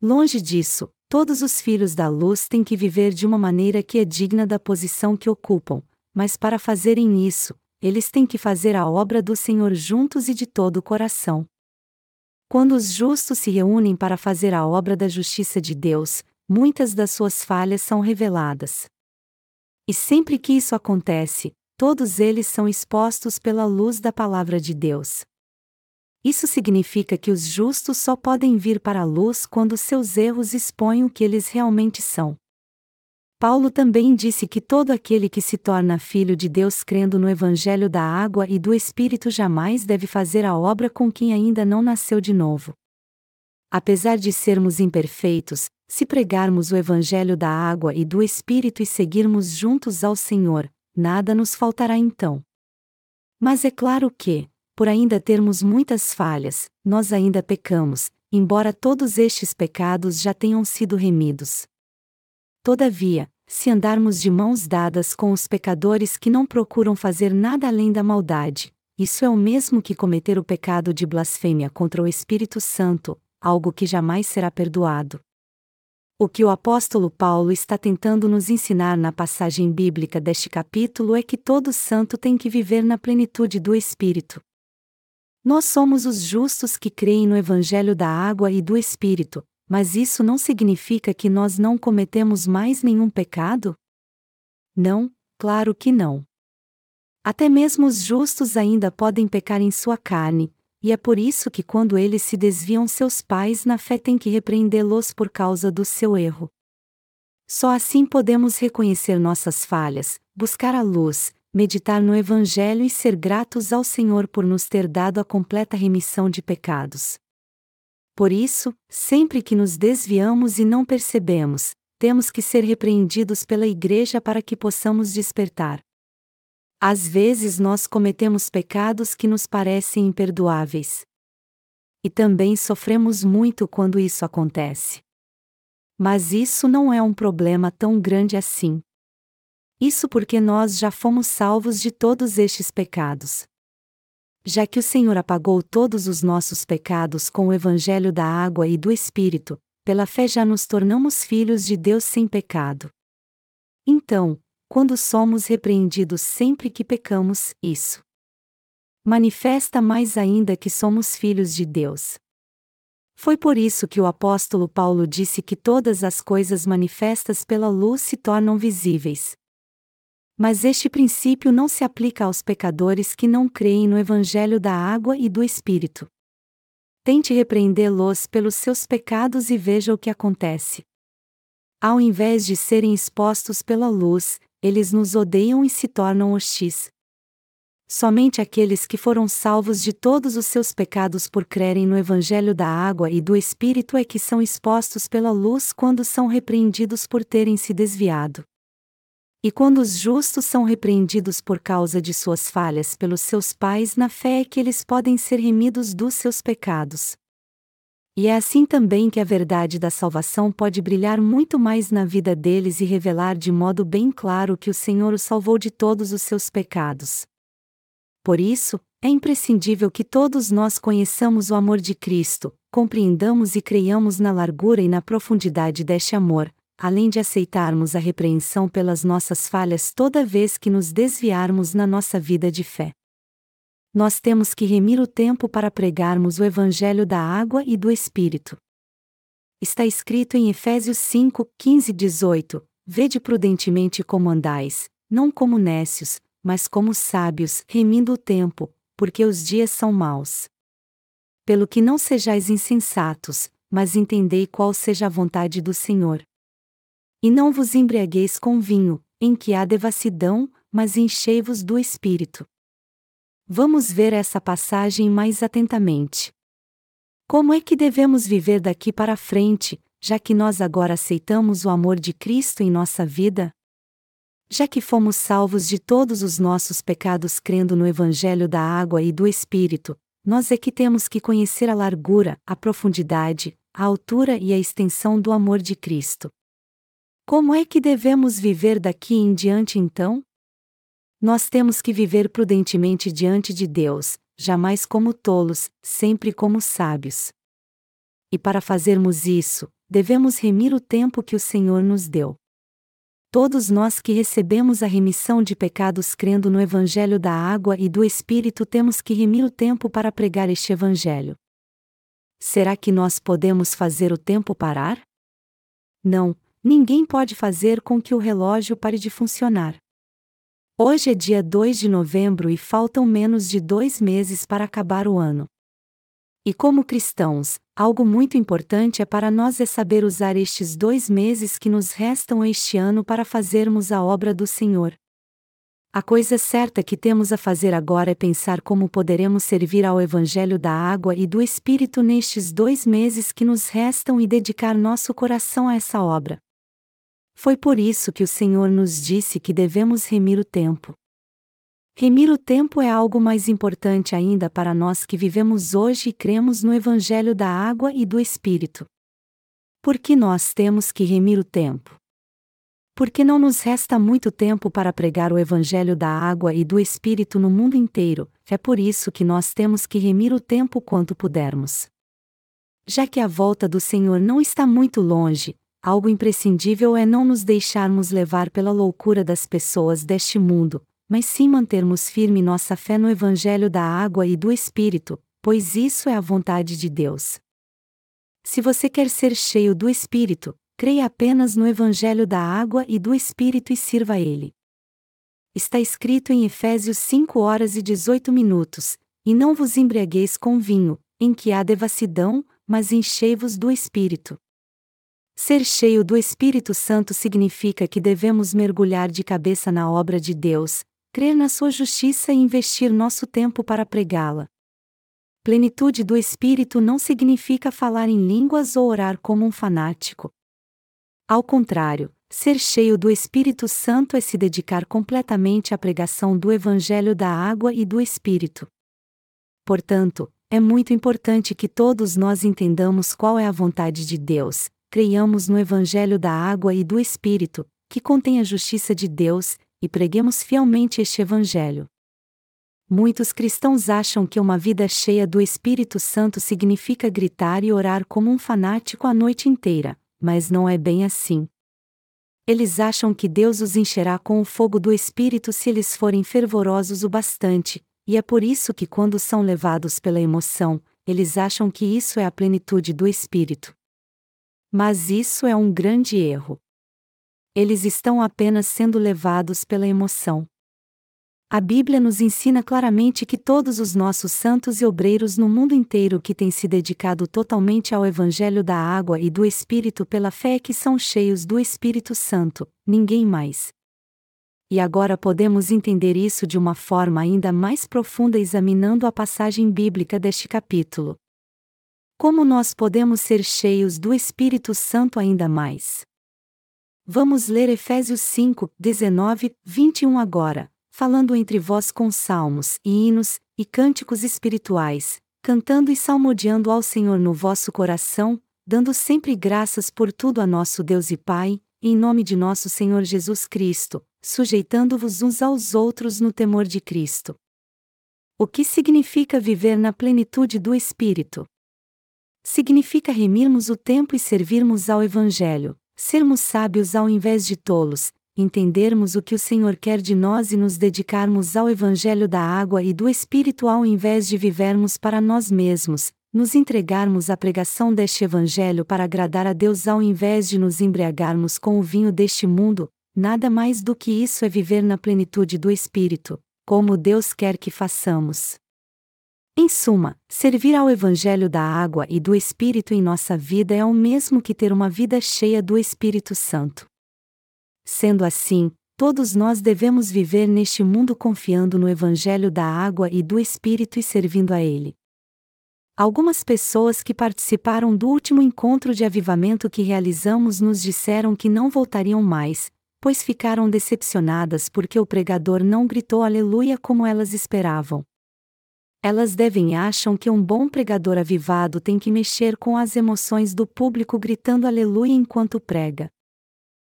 Longe disso, todos os filhos da luz têm que viver de uma maneira que é digna da posição que ocupam, mas para fazerem isso, eles têm que fazer a obra do Senhor juntos e de todo o coração. Quando os justos se reúnem para fazer a obra da justiça de Deus, muitas das suas falhas são reveladas. E sempre que isso acontece, todos eles são expostos pela luz da palavra de Deus. Isso significa que os justos só podem vir para a luz quando seus erros expõem o que eles realmente são. Paulo também disse que todo aquele que se torna filho de Deus crendo no Evangelho da água e do Espírito jamais deve fazer a obra com quem ainda não nasceu de novo. Apesar de sermos imperfeitos, se pregarmos o Evangelho da água e do Espírito e seguirmos juntos ao Senhor, nada nos faltará então. Mas é claro que, por ainda termos muitas falhas, nós ainda pecamos, embora todos estes pecados já tenham sido remidos. Todavia, se andarmos de mãos dadas com os pecadores que não procuram fazer nada além da maldade, isso é o mesmo que cometer o pecado de blasfêmia contra o Espírito Santo, algo que jamais será perdoado. O que o apóstolo Paulo está tentando nos ensinar na passagem bíblica deste capítulo é que todo santo tem que viver na plenitude do Espírito. Nós somos os justos que creem no Evangelho da água e do Espírito, mas isso não significa que nós não cometemos mais nenhum pecado? Não, claro que não. Até mesmo os justos ainda podem pecar em sua carne, e é por isso que quando eles se desviam seus pais na fé têm que repreendê-los por causa do seu erro. Só assim podemos reconhecer nossas falhas, buscar a luz, meditar no Evangelho e ser gratos ao Senhor por nos ter dado a completa remissão de pecados. Por isso, sempre que nos desviamos e não percebemos, temos que ser repreendidos pela Igreja para que possamos despertar. Às vezes nós cometemos pecados que nos parecem imperdoáveis. E também sofremos muito quando isso acontece. Mas isso não é um problema tão grande assim. Isso porque nós já fomos salvos de todos estes pecados. Já que o Senhor apagou todos os nossos pecados com o Evangelho da água e do Espírito, pela fé já nos tornamos filhos de Deus sem pecado. Então, quando somos repreendidos sempre que pecamos, isso manifesta mais ainda que somos filhos de Deus. Foi por isso que o apóstolo Paulo disse que todas as coisas manifestas pela luz se tornam visíveis. Mas este princípio não se aplica aos pecadores que não creem no Evangelho da água e do Espírito. Tente repreendê-los pelos seus pecados e veja o que acontece. Ao invés de serem expostos pela luz, eles nos odeiam e se tornam hostis. Somente aqueles que foram salvos de todos os seus pecados por crerem no Evangelho da água e do Espírito é que são expostos pela luz quando são repreendidos por terem se desviado. E quando os justos são repreendidos por causa de suas falhas pelos seus pais na fé é que eles podem ser remidos dos seus pecados. E é assim também que a verdade da salvação pode brilhar muito mais na vida deles e revelar de modo bem claro que o Senhor os salvou de todos os seus pecados. Por isso, é imprescindível que todos nós conheçamos o amor de Cristo, compreendamos e creiamos na largura e na profundidade deste amor, além de aceitarmos a repreensão pelas nossas falhas toda vez que nos desviarmos na nossa vida de fé nós temos que remir o tempo para pregarmos o Evangelho da água e do Espírito. Está escrito em Efésios 5, 15 e 18: Vede prudentemente como andais, não como nécios, mas como sábios, remindo o tempo, porque os dias são maus. Pelo que não sejais insensatos, mas entendei qual seja a vontade do Senhor. E não vos embriagueis com vinho, em que há devassidão, mas enchei-vos do Espírito. Vamos ver essa passagem mais atentamente. Como é que devemos viver daqui para frente, já que nós agora aceitamos o amor de Cristo em nossa vida? Já que fomos salvos de todos os nossos pecados crendo no Evangelho da água e do Espírito, nós é que temos que conhecer a largura, a profundidade, a altura e a extensão do amor de Cristo. Como é que devemos viver daqui em diante então? Nós temos que viver prudentemente diante de Deus, jamais como tolos, sempre como sábios. E para fazermos isso, devemos remir o tempo que o Senhor nos deu. Todos nós que recebemos a remissão de pecados crendo no Evangelho da água e do Espírito temos que remir o tempo para pregar este Evangelho. Será que nós podemos fazer o tempo parar? Não, ninguém pode fazer com que o relógio pare de funcionar. Hoje é dia 2 de novembro e faltam menos de dois meses para acabar o ano. E como cristãos, algo muito importante é para nós é saber usar estes dois meses que nos restam este ano para fazermos a obra do Senhor. A coisa certa que temos a fazer agora é pensar como poderemos servir ao Evangelho da água e do Espírito nestes dois meses que nos restam e dedicar nosso coração a essa obra. Foi por isso que o Senhor nos disse que devemos remir o tempo. Remir o tempo é algo mais importante ainda para nós que vivemos hoje e cremos no Evangelho da Água e do Espírito. Por que nós temos que remir o tempo? Porque não nos resta muito tempo para pregar o Evangelho da Água e do Espírito no mundo inteiro, é por isso que nós temos que remir o tempo quanto pudermos. Já que a volta do Senhor não está muito longe, algo imprescindível é não nos deixarmos levar pela loucura das pessoas deste mundo, mas sim mantermos firme nossa fé no Evangelho da água e do Espírito, pois isso é a vontade de Deus. Se você quer ser cheio do Espírito, creia apenas no Evangelho da água e do Espírito e sirva a Ele. Está escrito em Efésios 5 horas e 18 minutos: E não vos embriagueis com vinho, em que há devassidão, mas enchei-vos do Espírito. Ser cheio do Espírito Santo significa que devemos mergulhar de cabeça na obra de Deus, crer na sua justiça e investir nosso tempo para pregá-la. Plenitude do Espírito não significa falar em línguas ou orar como um fanático. Ao contrário, ser cheio do Espírito Santo é se dedicar completamente à pregação do Evangelho da água e do Espírito. Portanto, é muito importante que todos nós entendamos qual é a vontade de Deus, creiamos no Evangelho da água e do Espírito, que contém a justiça de Deus, e preguemos fielmente este Evangelho. Muitos cristãos acham que uma vida cheia do Espírito Santo significa gritar e orar como um fanático a noite inteira, mas não é bem assim. Eles acham que Deus os encherá com o fogo do Espírito se eles forem fervorosos o bastante, e é por isso que, quando são levados pela emoção, eles acham que isso é a plenitude do Espírito. Mas isso é um grande erro eles estão apenas sendo levados pela emoção. A Bíblia nos ensina claramente que todos os nossos santos e obreiros no mundo inteiro que têm se dedicado totalmente ao Evangelho da água e do Espírito pela fé que são cheios do Espírito Santo, ninguém mais. E agora podemos entender isso de uma forma ainda mais profunda examinando a passagem bíblica deste capítulo. Como nós podemos ser cheios do Espírito Santo ainda mais? Vamos ler Efésios 5, 19, 21 agora, falando entre vós com salmos, e hinos, e cânticos espirituais, cantando e salmodiando ao Senhor no vosso coração, dando sempre graças por tudo a nosso Deus e Pai, em nome de nosso Senhor Jesus Cristo, sujeitando-vos uns aos outros no temor de Cristo. O que significa viver na plenitude do Espírito? Significa remirmos o tempo e servirmos ao Evangelho, sermos sábios ao invés de tolos, entendermos o que o Senhor quer de nós e nos dedicarmos ao Evangelho da água e do Espírito ao invés de vivermos para nós mesmos, nos entregarmos à pregação deste Evangelho para agradar a Deus ao invés de nos embriagarmos com o vinho deste mundo, nada mais do que isso é viver na plenitude do Espírito, como Deus quer que façamos. Em suma, servir ao Evangelho da água e do Espírito em nossa vida é o mesmo que ter uma vida cheia do Espírito Santo. Sendo assim, todos nós devemos viver neste mundo confiando no Evangelho da água e do Espírito e servindo a Ele. Algumas pessoas que participaram do último encontro de avivamento que realizamos nos disseram que não voltariam mais, pois ficaram decepcionadas porque o pregador não gritou aleluia como elas esperavam. Elas devem acham que um bom pregador avivado tem que mexer com as emoções do público gritando aleluia enquanto prega.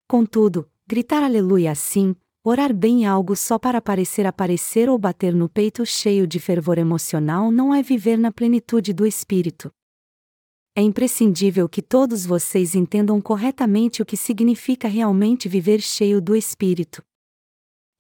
Contudo, gritar aleluia assim, orar bem algo só para parecer aparecer ou bater no peito cheio de fervor emocional não é viver na plenitude do espírito. É imprescindível que todos vocês entendam corretamente o que significa realmente viver cheio do espírito.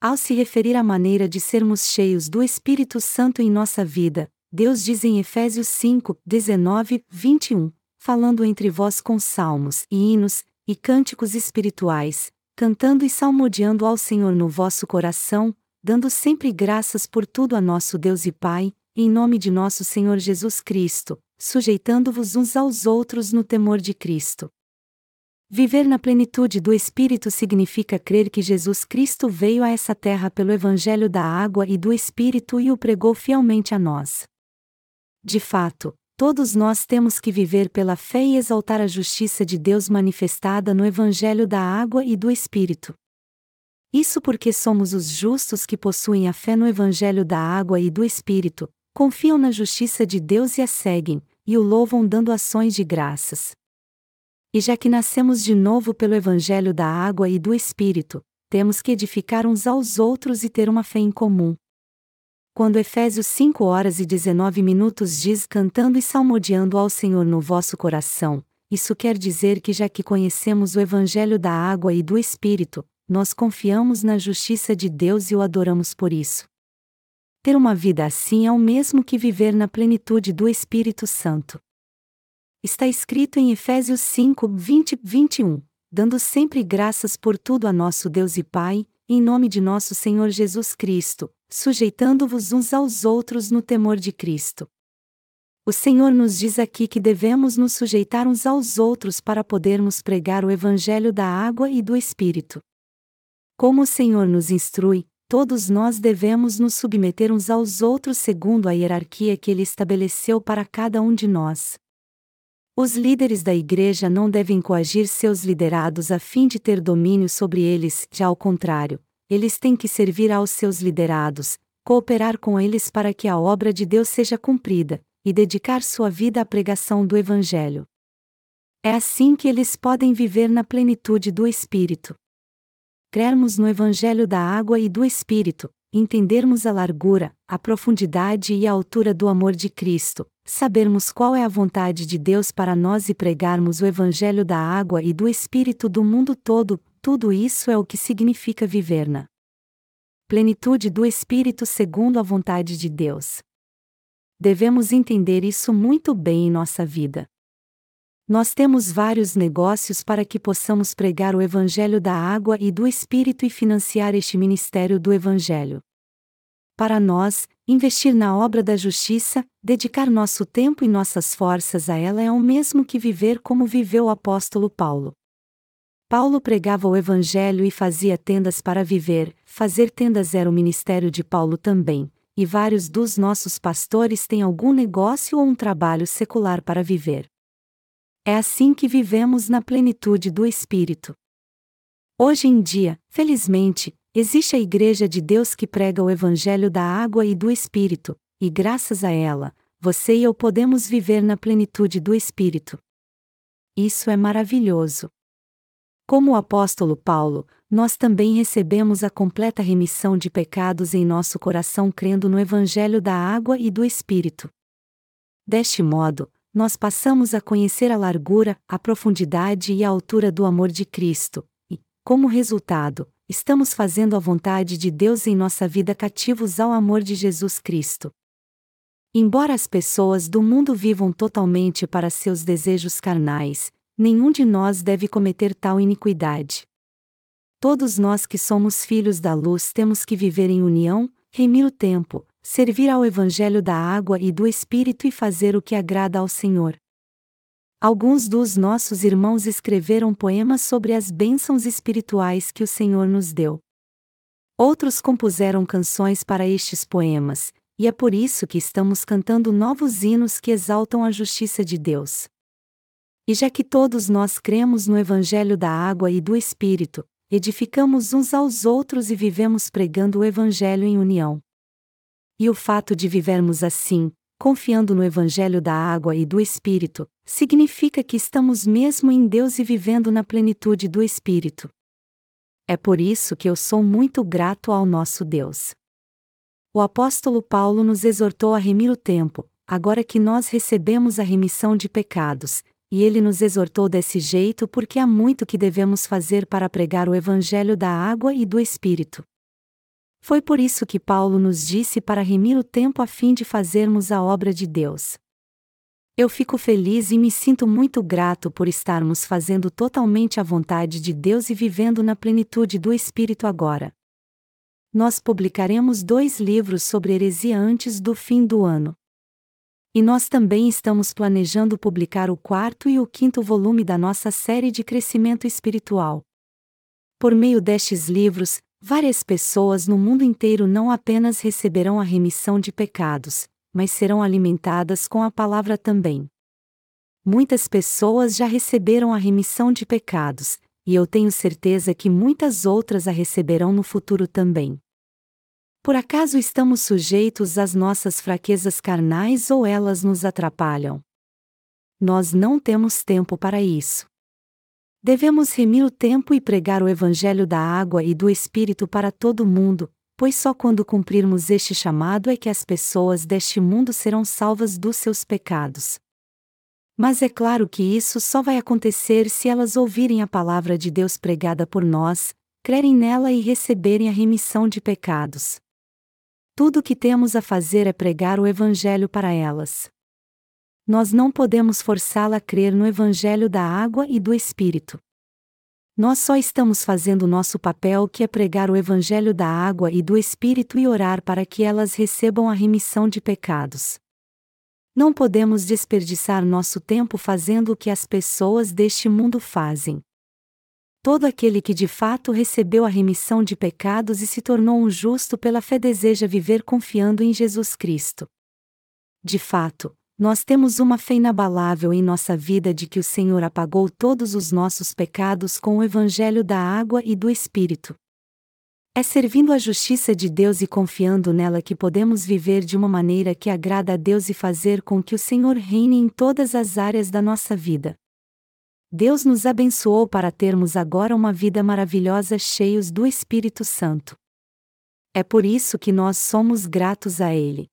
Ao se referir à maneira de sermos cheios do Espírito Santo em nossa vida, Deus diz em Efésios 5, 19, 21, falando entre vós com salmos e hinos e cânticos espirituais, cantando e salmodiando ao Senhor no vosso coração, dando sempre graças por tudo a nosso Deus e Pai, em nome de nosso Senhor Jesus Cristo, sujeitando-vos uns aos outros no temor de Cristo. Viver na plenitude do Espírito significa crer que Jesus Cristo veio a essa terra pelo Evangelho da água e do Espírito e o pregou fielmente a nós. De fato, todos nós temos que viver pela fé e exaltar a justiça de Deus manifestada no Evangelho da água e do Espírito. Isso porque somos os justos que possuem a fé no Evangelho da água e do Espírito, confiam na justiça de Deus e a seguem, e o louvam dando ações de graças. E já que nascemos de novo pelo Evangelho da água e do Espírito, temos que edificar uns aos outros e ter uma fé em comum. Quando Efésios 5 horas e 19 minutos diz cantando e salmodiando ao Senhor no vosso coração, isso quer dizer que já que conhecemos o Evangelho da água e do Espírito, nós confiamos na justiça de Deus e o adoramos por isso. Ter uma vida assim é o mesmo que viver na plenitude do Espírito Santo. Está escrito em Efésios 5, 20, 21, dando sempre graças por tudo a nosso Deus e Pai, em nome de nosso Senhor Jesus Cristo, sujeitando-vos uns aos outros no temor de Cristo. O Senhor nos diz aqui que devemos nos sujeitar uns aos outros para podermos pregar o Evangelho da água e do Espírito. Como o Senhor nos instrui, todos nós devemos nos submeter uns aos outros segundo a hierarquia que ele estabeleceu para cada um de nós. Os líderes da igreja não devem coagir seus liderados a fim de ter domínio sobre eles, já ao contrário, eles têm que servir aos seus liderados, cooperar com eles para que a obra de Deus seja cumprida, e dedicar sua vida à pregação do Evangelho. É assim que eles podem viver na plenitude do Espírito crermos no Evangelho da água e do Espírito, entendermos a largura, a profundidade e a altura do amor de Cristo, sabermos qual é a vontade de Deus para nós e pregarmos o Evangelho da água e do Espírito do mundo todo, tudo isso é o que significa viver na plenitude do Espírito segundo a vontade de Deus. Devemos entender isso muito bem em nossa vida. Nós temos vários negócios para que possamos pregar o Evangelho da água e do Espírito e financiar este ministério do Evangelho. Para nós, investir na obra da justiça, dedicar nosso tempo e nossas forças a ela é o mesmo que viver como viveu o apóstolo Paulo. Paulo pregava o Evangelho e fazia tendas para viver, fazer tendas era o ministério de Paulo também, e vários dos nossos pastores têm algum negócio ou um trabalho secular para viver. É assim que vivemos na plenitude do Espírito. Hoje em dia, felizmente, existe a Igreja de Deus que prega o Evangelho da água e do Espírito, e graças a ela, você e eu podemos viver na plenitude do Espírito. Isso é maravilhoso. Como o apóstolo Paulo, nós também recebemos a completa remissão de pecados em nosso coração crendo no Evangelho da água e do Espírito. Deste modo, nós passamos a conhecer a largura, a profundidade e a altura do amor de Cristo, e, como resultado, estamos fazendo a vontade de Deus em nossa vida cativos ao amor de Jesus Cristo. Embora as pessoas do mundo vivam totalmente para seus desejos carnais, nenhum de nós deve cometer tal iniquidade. Todos nós que somos filhos da luz temos que viver em união, remir o tempo, servir ao Evangelho da água e do Espírito e fazer o que agrada ao Senhor. Alguns dos nossos irmãos escreveram poemas sobre as bênçãos espirituais que o Senhor nos deu. Outros compuseram canções para estes poemas, e é por isso que estamos cantando novos hinos que exaltam a justiça de Deus. E já que todos nós cremos no Evangelho da água e do Espírito, edificamos uns aos outros e vivemos pregando o Evangelho em união. E o fato de vivermos assim, confiando no Evangelho da água e do Espírito, significa que estamos mesmo em Deus e vivendo na plenitude do Espírito. É por isso que eu sou muito grato ao nosso Deus. O apóstolo Paulo nos exortou a remir o tempo, agora que nós recebemos a remissão de pecados, e ele nos exortou desse jeito porque há muito que devemos fazer para pregar o Evangelho da água e do Espírito. Foi por isso que Paulo nos disse para remir o tempo a fim de fazermos a obra de Deus. Eu fico feliz e me sinto muito grato por estarmos fazendo totalmente a vontade de Deus e vivendo na plenitude do Espírito agora. Nós publicaremos dois livros sobre heresia antes do fim do ano. E nós também estamos planejando publicar o quarto e o quinto volume da nossa série de crescimento espiritual. Por meio destes livros, Várias pessoas no mundo inteiro não apenas receberão a remissão de pecados, mas serão alimentadas com a palavra também. Muitas pessoas já receberam a remissão de pecados, e eu tenho certeza que muitas outras a receberão no futuro também. Por acaso estamos sujeitos às nossas fraquezas carnais ou elas nos atrapalham? Nós não temos tempo para isso. Devemos remir o tempo e pregar o Evangelho da água e do Espírito para todo mundo, pois só quando cumprirmos este chamado é que as pessoas deste mundo serão salvas dos seus pecados. Mas é claro que isso só vai acontecer se elas ouvirem a palavra de Deus pregada por nós, crerem nela e receberem a remissão de pecados. Tudo o que temos a fazer é pregar o Evangelho para elas. Nós não podemos forçá-la a crer no Evangelho da água e do Espírito. Nós só estamos fazendo nosso papel que é pregar o Evangelho da água e do Espírito e orar para que elas recebam a remissão de pecados. Não podemos desperdiçar nosso tempo fazendo o que as pessoas deste mundo fazem. Todo aquele que de fato recebeu a remissão de pecados e se tornou um justo pela fé deseja viver confiando em Jesus Cristo. De fato, nós temos uma fé inabalável em nossa vida de que o Senhor apagou todos os nossos pecados com o Evangelho da água e do Espírito. É servindo a justiça de Deus e confiando nela que podemos viver de uma maneira que agrada a Deus e fazer com que o Senhor reine em todas as áreas da nossa vida. Deus nos abençoou para termos agora uma vida maravilhosa cheios do Espírito Santo. É por isso que nós somos gratos a Ele.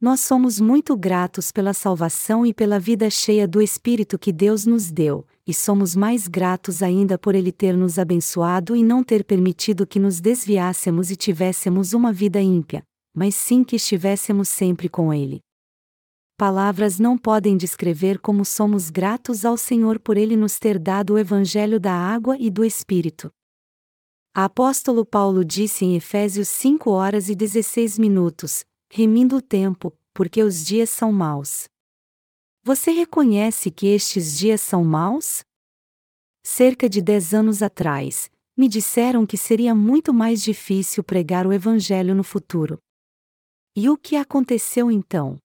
Nós somos muito gratos pela salvação e pela vida cheia do Espírito que Deus nos deu, e somos mais gratos ainda por Ele ter nos abençoado e não ter permitido que nos desviássemos e tivéssemos uma vida ímpia, mas sim que estivéssemos sempre com Ele. Palavras não podem descrever como somos gratos ao Senhor por Ele nos ter dado o Evangelho da água e do Espírito. A apóstolo Paulo disse em Efésios 5 horas e 16 minutos, remindo o tempo, porque os dias são maus. Você reconhece que estes dias são maus? Cerca de dez anos atrás, me disseram que seria muito mais difícil pregar o Evangelho no futuro. E o que aconteceu então?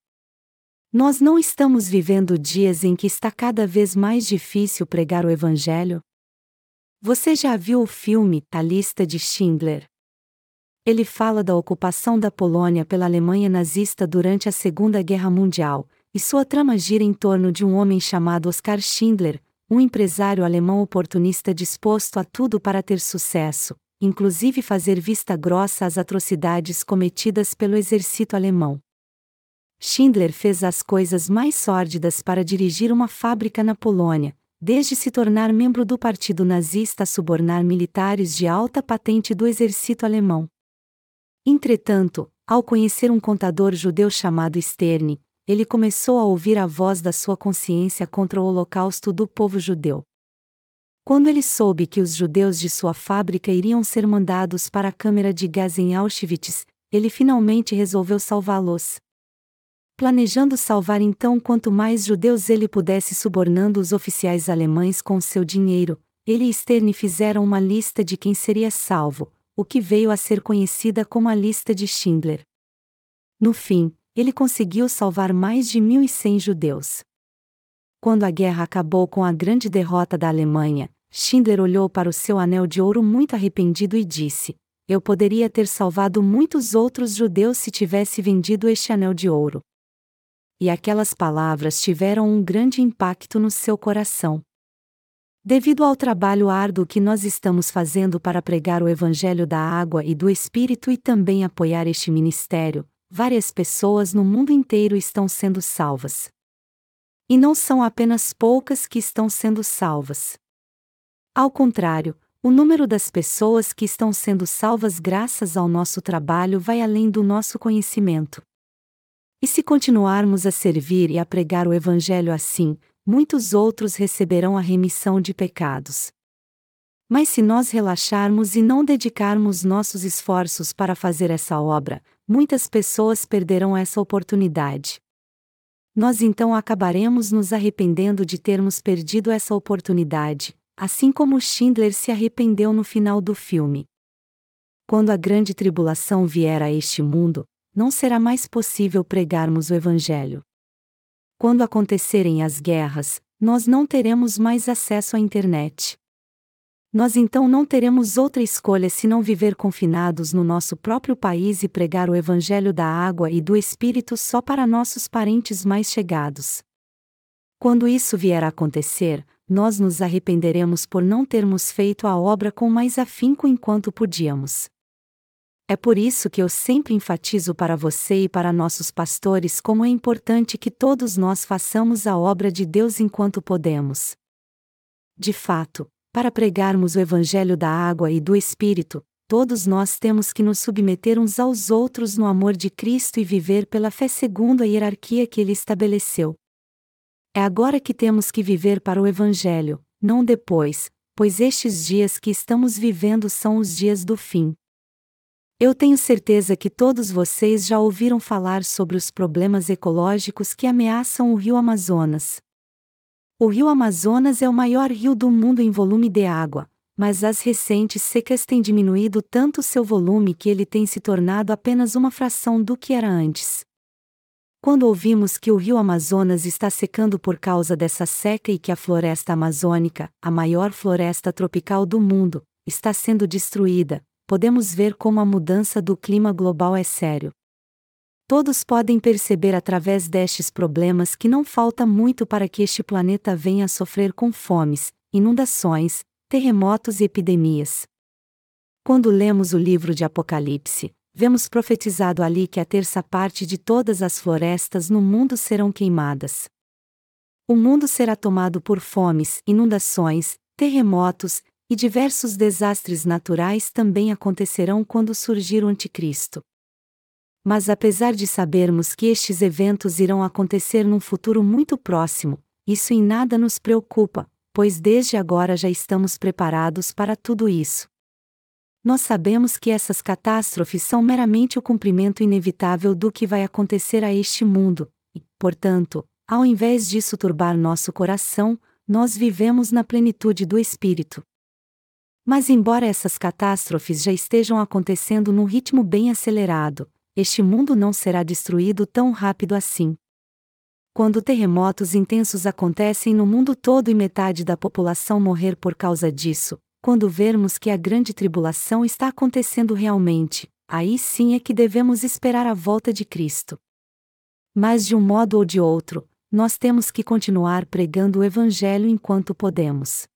Nós não estamos vivendo dias em que está cada vez mais difícil pregar o Evangelho? Você já viu o filme A Lista de Schindler? Ele fala da ocupação da Polônia pela Alemanha nazista durante a Segunda Guerra Mundial, e sua trama gira em torno de um homem chamado Oskar Schindler, um empresário alemão oportunista disposto a tudo para ter sucesso, inclusive fazer vista grossa às atrocidades cometidas pelo exército alemão. Schindler fez as coisas mais sórdidas para dirigir uma fábrica na Polônia, desde se tornar membro do partido nazista a subornar militares de alta patente do exército alemão. Entretanto, ao conhecer um contador judeu chamado Sterne, ele começou a ouvir a voz da sua consciência contra o holocausto do povo judeu. Quando ele soube que os judeus de sua fábrica iriam ser mandados para a câmara de gás em Auschwitz, ele finalmente resolveu salvá-los. Planejando salvar então quanto mais judeus ele pudesse subornando os oficiais alemães com seu dinheiro, ele e Stern fizeram uma lista de quem seria salvo, o que veio a ser conhecida como a lista de Schindler. No fim, ele conseguiu salvar mais de 1.100 judeus. Quando a guerra acabou com a grande derrota da Alemanha, Schindler olhou para o seu anel de ouro muito arrependido e disse: Eu poderia ter salvado muitos outros judeus se tivesse vendido este anel de ouro. E aquelas palavras tiveram um grande impacto no seu coração. Devido ao trabalho árduo que nós estamos fazendo para pregar o Evangelho da água e do Espírito e também apoiar este ministério, várias pessoas no mundo inteiro estão sendo salvas. E não são apenas poucas que estão sendo salvas. Ao contrário, o número das pessoas que estão sendo salvas graças ao nosso trabalho vai além do nosso conhecimento. E se continuarmos a servir e a pregar o Evangelho assim, muitos outros receberão a remissão de pecados. Mas se nós relaxarmos e não dedicarmos nossos esforços para fazer essa obra, muitas pessoas perderão essa oportunidade. Nós então acabaremos nos arrependendo de termos perdido essa oportunidade, assim como Schindler se arrependeu no final do filme. Quando a grande tribulação vier a este mundo, não será mais possível pregarmos o Evangelho. Quando acontecerem as guerras, nós não teremos mais acesso à internet. nós então não teremos outra escolha senão viver confinados no nosso próprio país e pregar o Evangelho da água e do Espírito só para nossos parentes mais chegados. Quando isso vier a acontecer, nós nos arrependeremos por não termos feito a obra com mais afinco enquanto podíamos. É por isso que eu sempre enfatizo para você e para nossos pastores como é importante que todos nós façamos a obra de Deus enquanto podemos. De fato, para pregarmos o Evangelho da água e do Espírito, todos nós temos que nos submeter uns aos outros no amor de Cristo e viver pela fé segundo a hierarquia que ele estabeleceu. É agora que temos que viver para o Evangelho, não depois, pois estes dias que estamos vivendo são os dias do fim. Eu tenho certeza que todos vocês já ouviram falar sobre os problemas ecológicos que ameaçam o rio Amazonas. O rio Amazonas é o maior rio do mundo em volume de água, mas as recentes secas têm diminuído tanto seu volume que ele tem se tornado apenas uma fração do que era antes. Quando ouvimos que o rio Amazonas está secando por causa dessa seca e que a floresta amazônica, a maior floresta tropical do mundo, está sendo destruída, podemos ver como a mudança do clima global é sério. Todos podem perceber através destes problemas que não falta muito para que este planeta venha a sofrer com fomes, inundações, terremotos e epidemias. Quando lemos o livro de Apocalipse, vemos profetizado ali que a terça parte de todas as florestas no mundo serão queimadas. O mundo será tomado por fomes, inundações, terremotos, e diversos desastres naturais também acontecerão quando surgir o Anticristo. Mas apesar de sabermos que estes eventos irão acontecer num futuro muito próximo, isso em nada nos preocupa, pois desde agora já estamos preparados para tudo isso. Nós sabemos que essas catástrofes são meramente o cumprimento inevitável do que vai acontecer a este mundo, e, portanto, ao invés disso turbar nosso coração, nós vivemos na plenitude do Espírito. Mas, embora essas catástrofes já estejam acontecendo num ritmo bem acelerado, este mundo não será destruído tão rápido assim. Quando terremotos intensos acontecem no mundo todo e metade da população morrer por causa disso, quando vermos que a grande tribulação está acontecendo realmente, aí sim é que devemos esperar a volta de Cristo. Mas de um modo ou de outro, nós temos que continuar pregando o Evangelho enquanto podemos.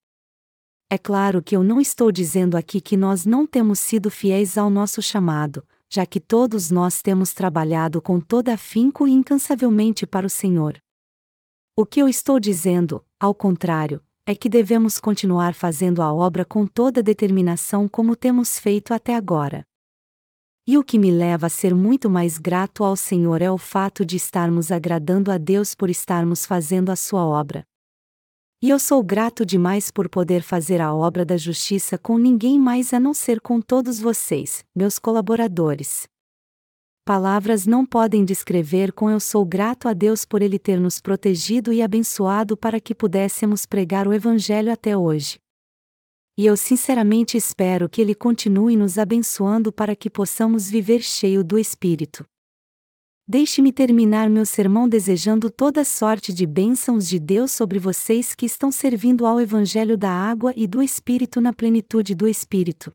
É claro que eu não estou dizendo aqui que nós não temos sido fiéis ao nosso chamado, já que todos nós temos trabalhado com toda afinco e incansavelmente para o Senhor. O que eu estou dizendo, ao contrário, é que devemos continuar fazendo a obra com toda determinação como temos feito até agora. E o que me leva a ser muito mais grato ao Senhor é o fato de estarmos agradando a Deus por estarmos fazendo a sua obra. E eu sou grato demais por poder fazer a obra da justiça com ninguém mais a não ser com todos vocês, meus colaboradores. Palavras não podem descrever com eu sou grato a Deus por Ele ter nos protegido e abençoado para que pudéssemos pregar o Evangelho até hoje. E eu sinceramente espero que Ele continue nos abençoando para que possamos viver cheio do Espírito. Deixe-me terminar meu sermão desejando toda sorte de bênçãos de Deus sobre vocês que estão servindo ao Evangelho da água e do Espírito na plenitude do Espírito.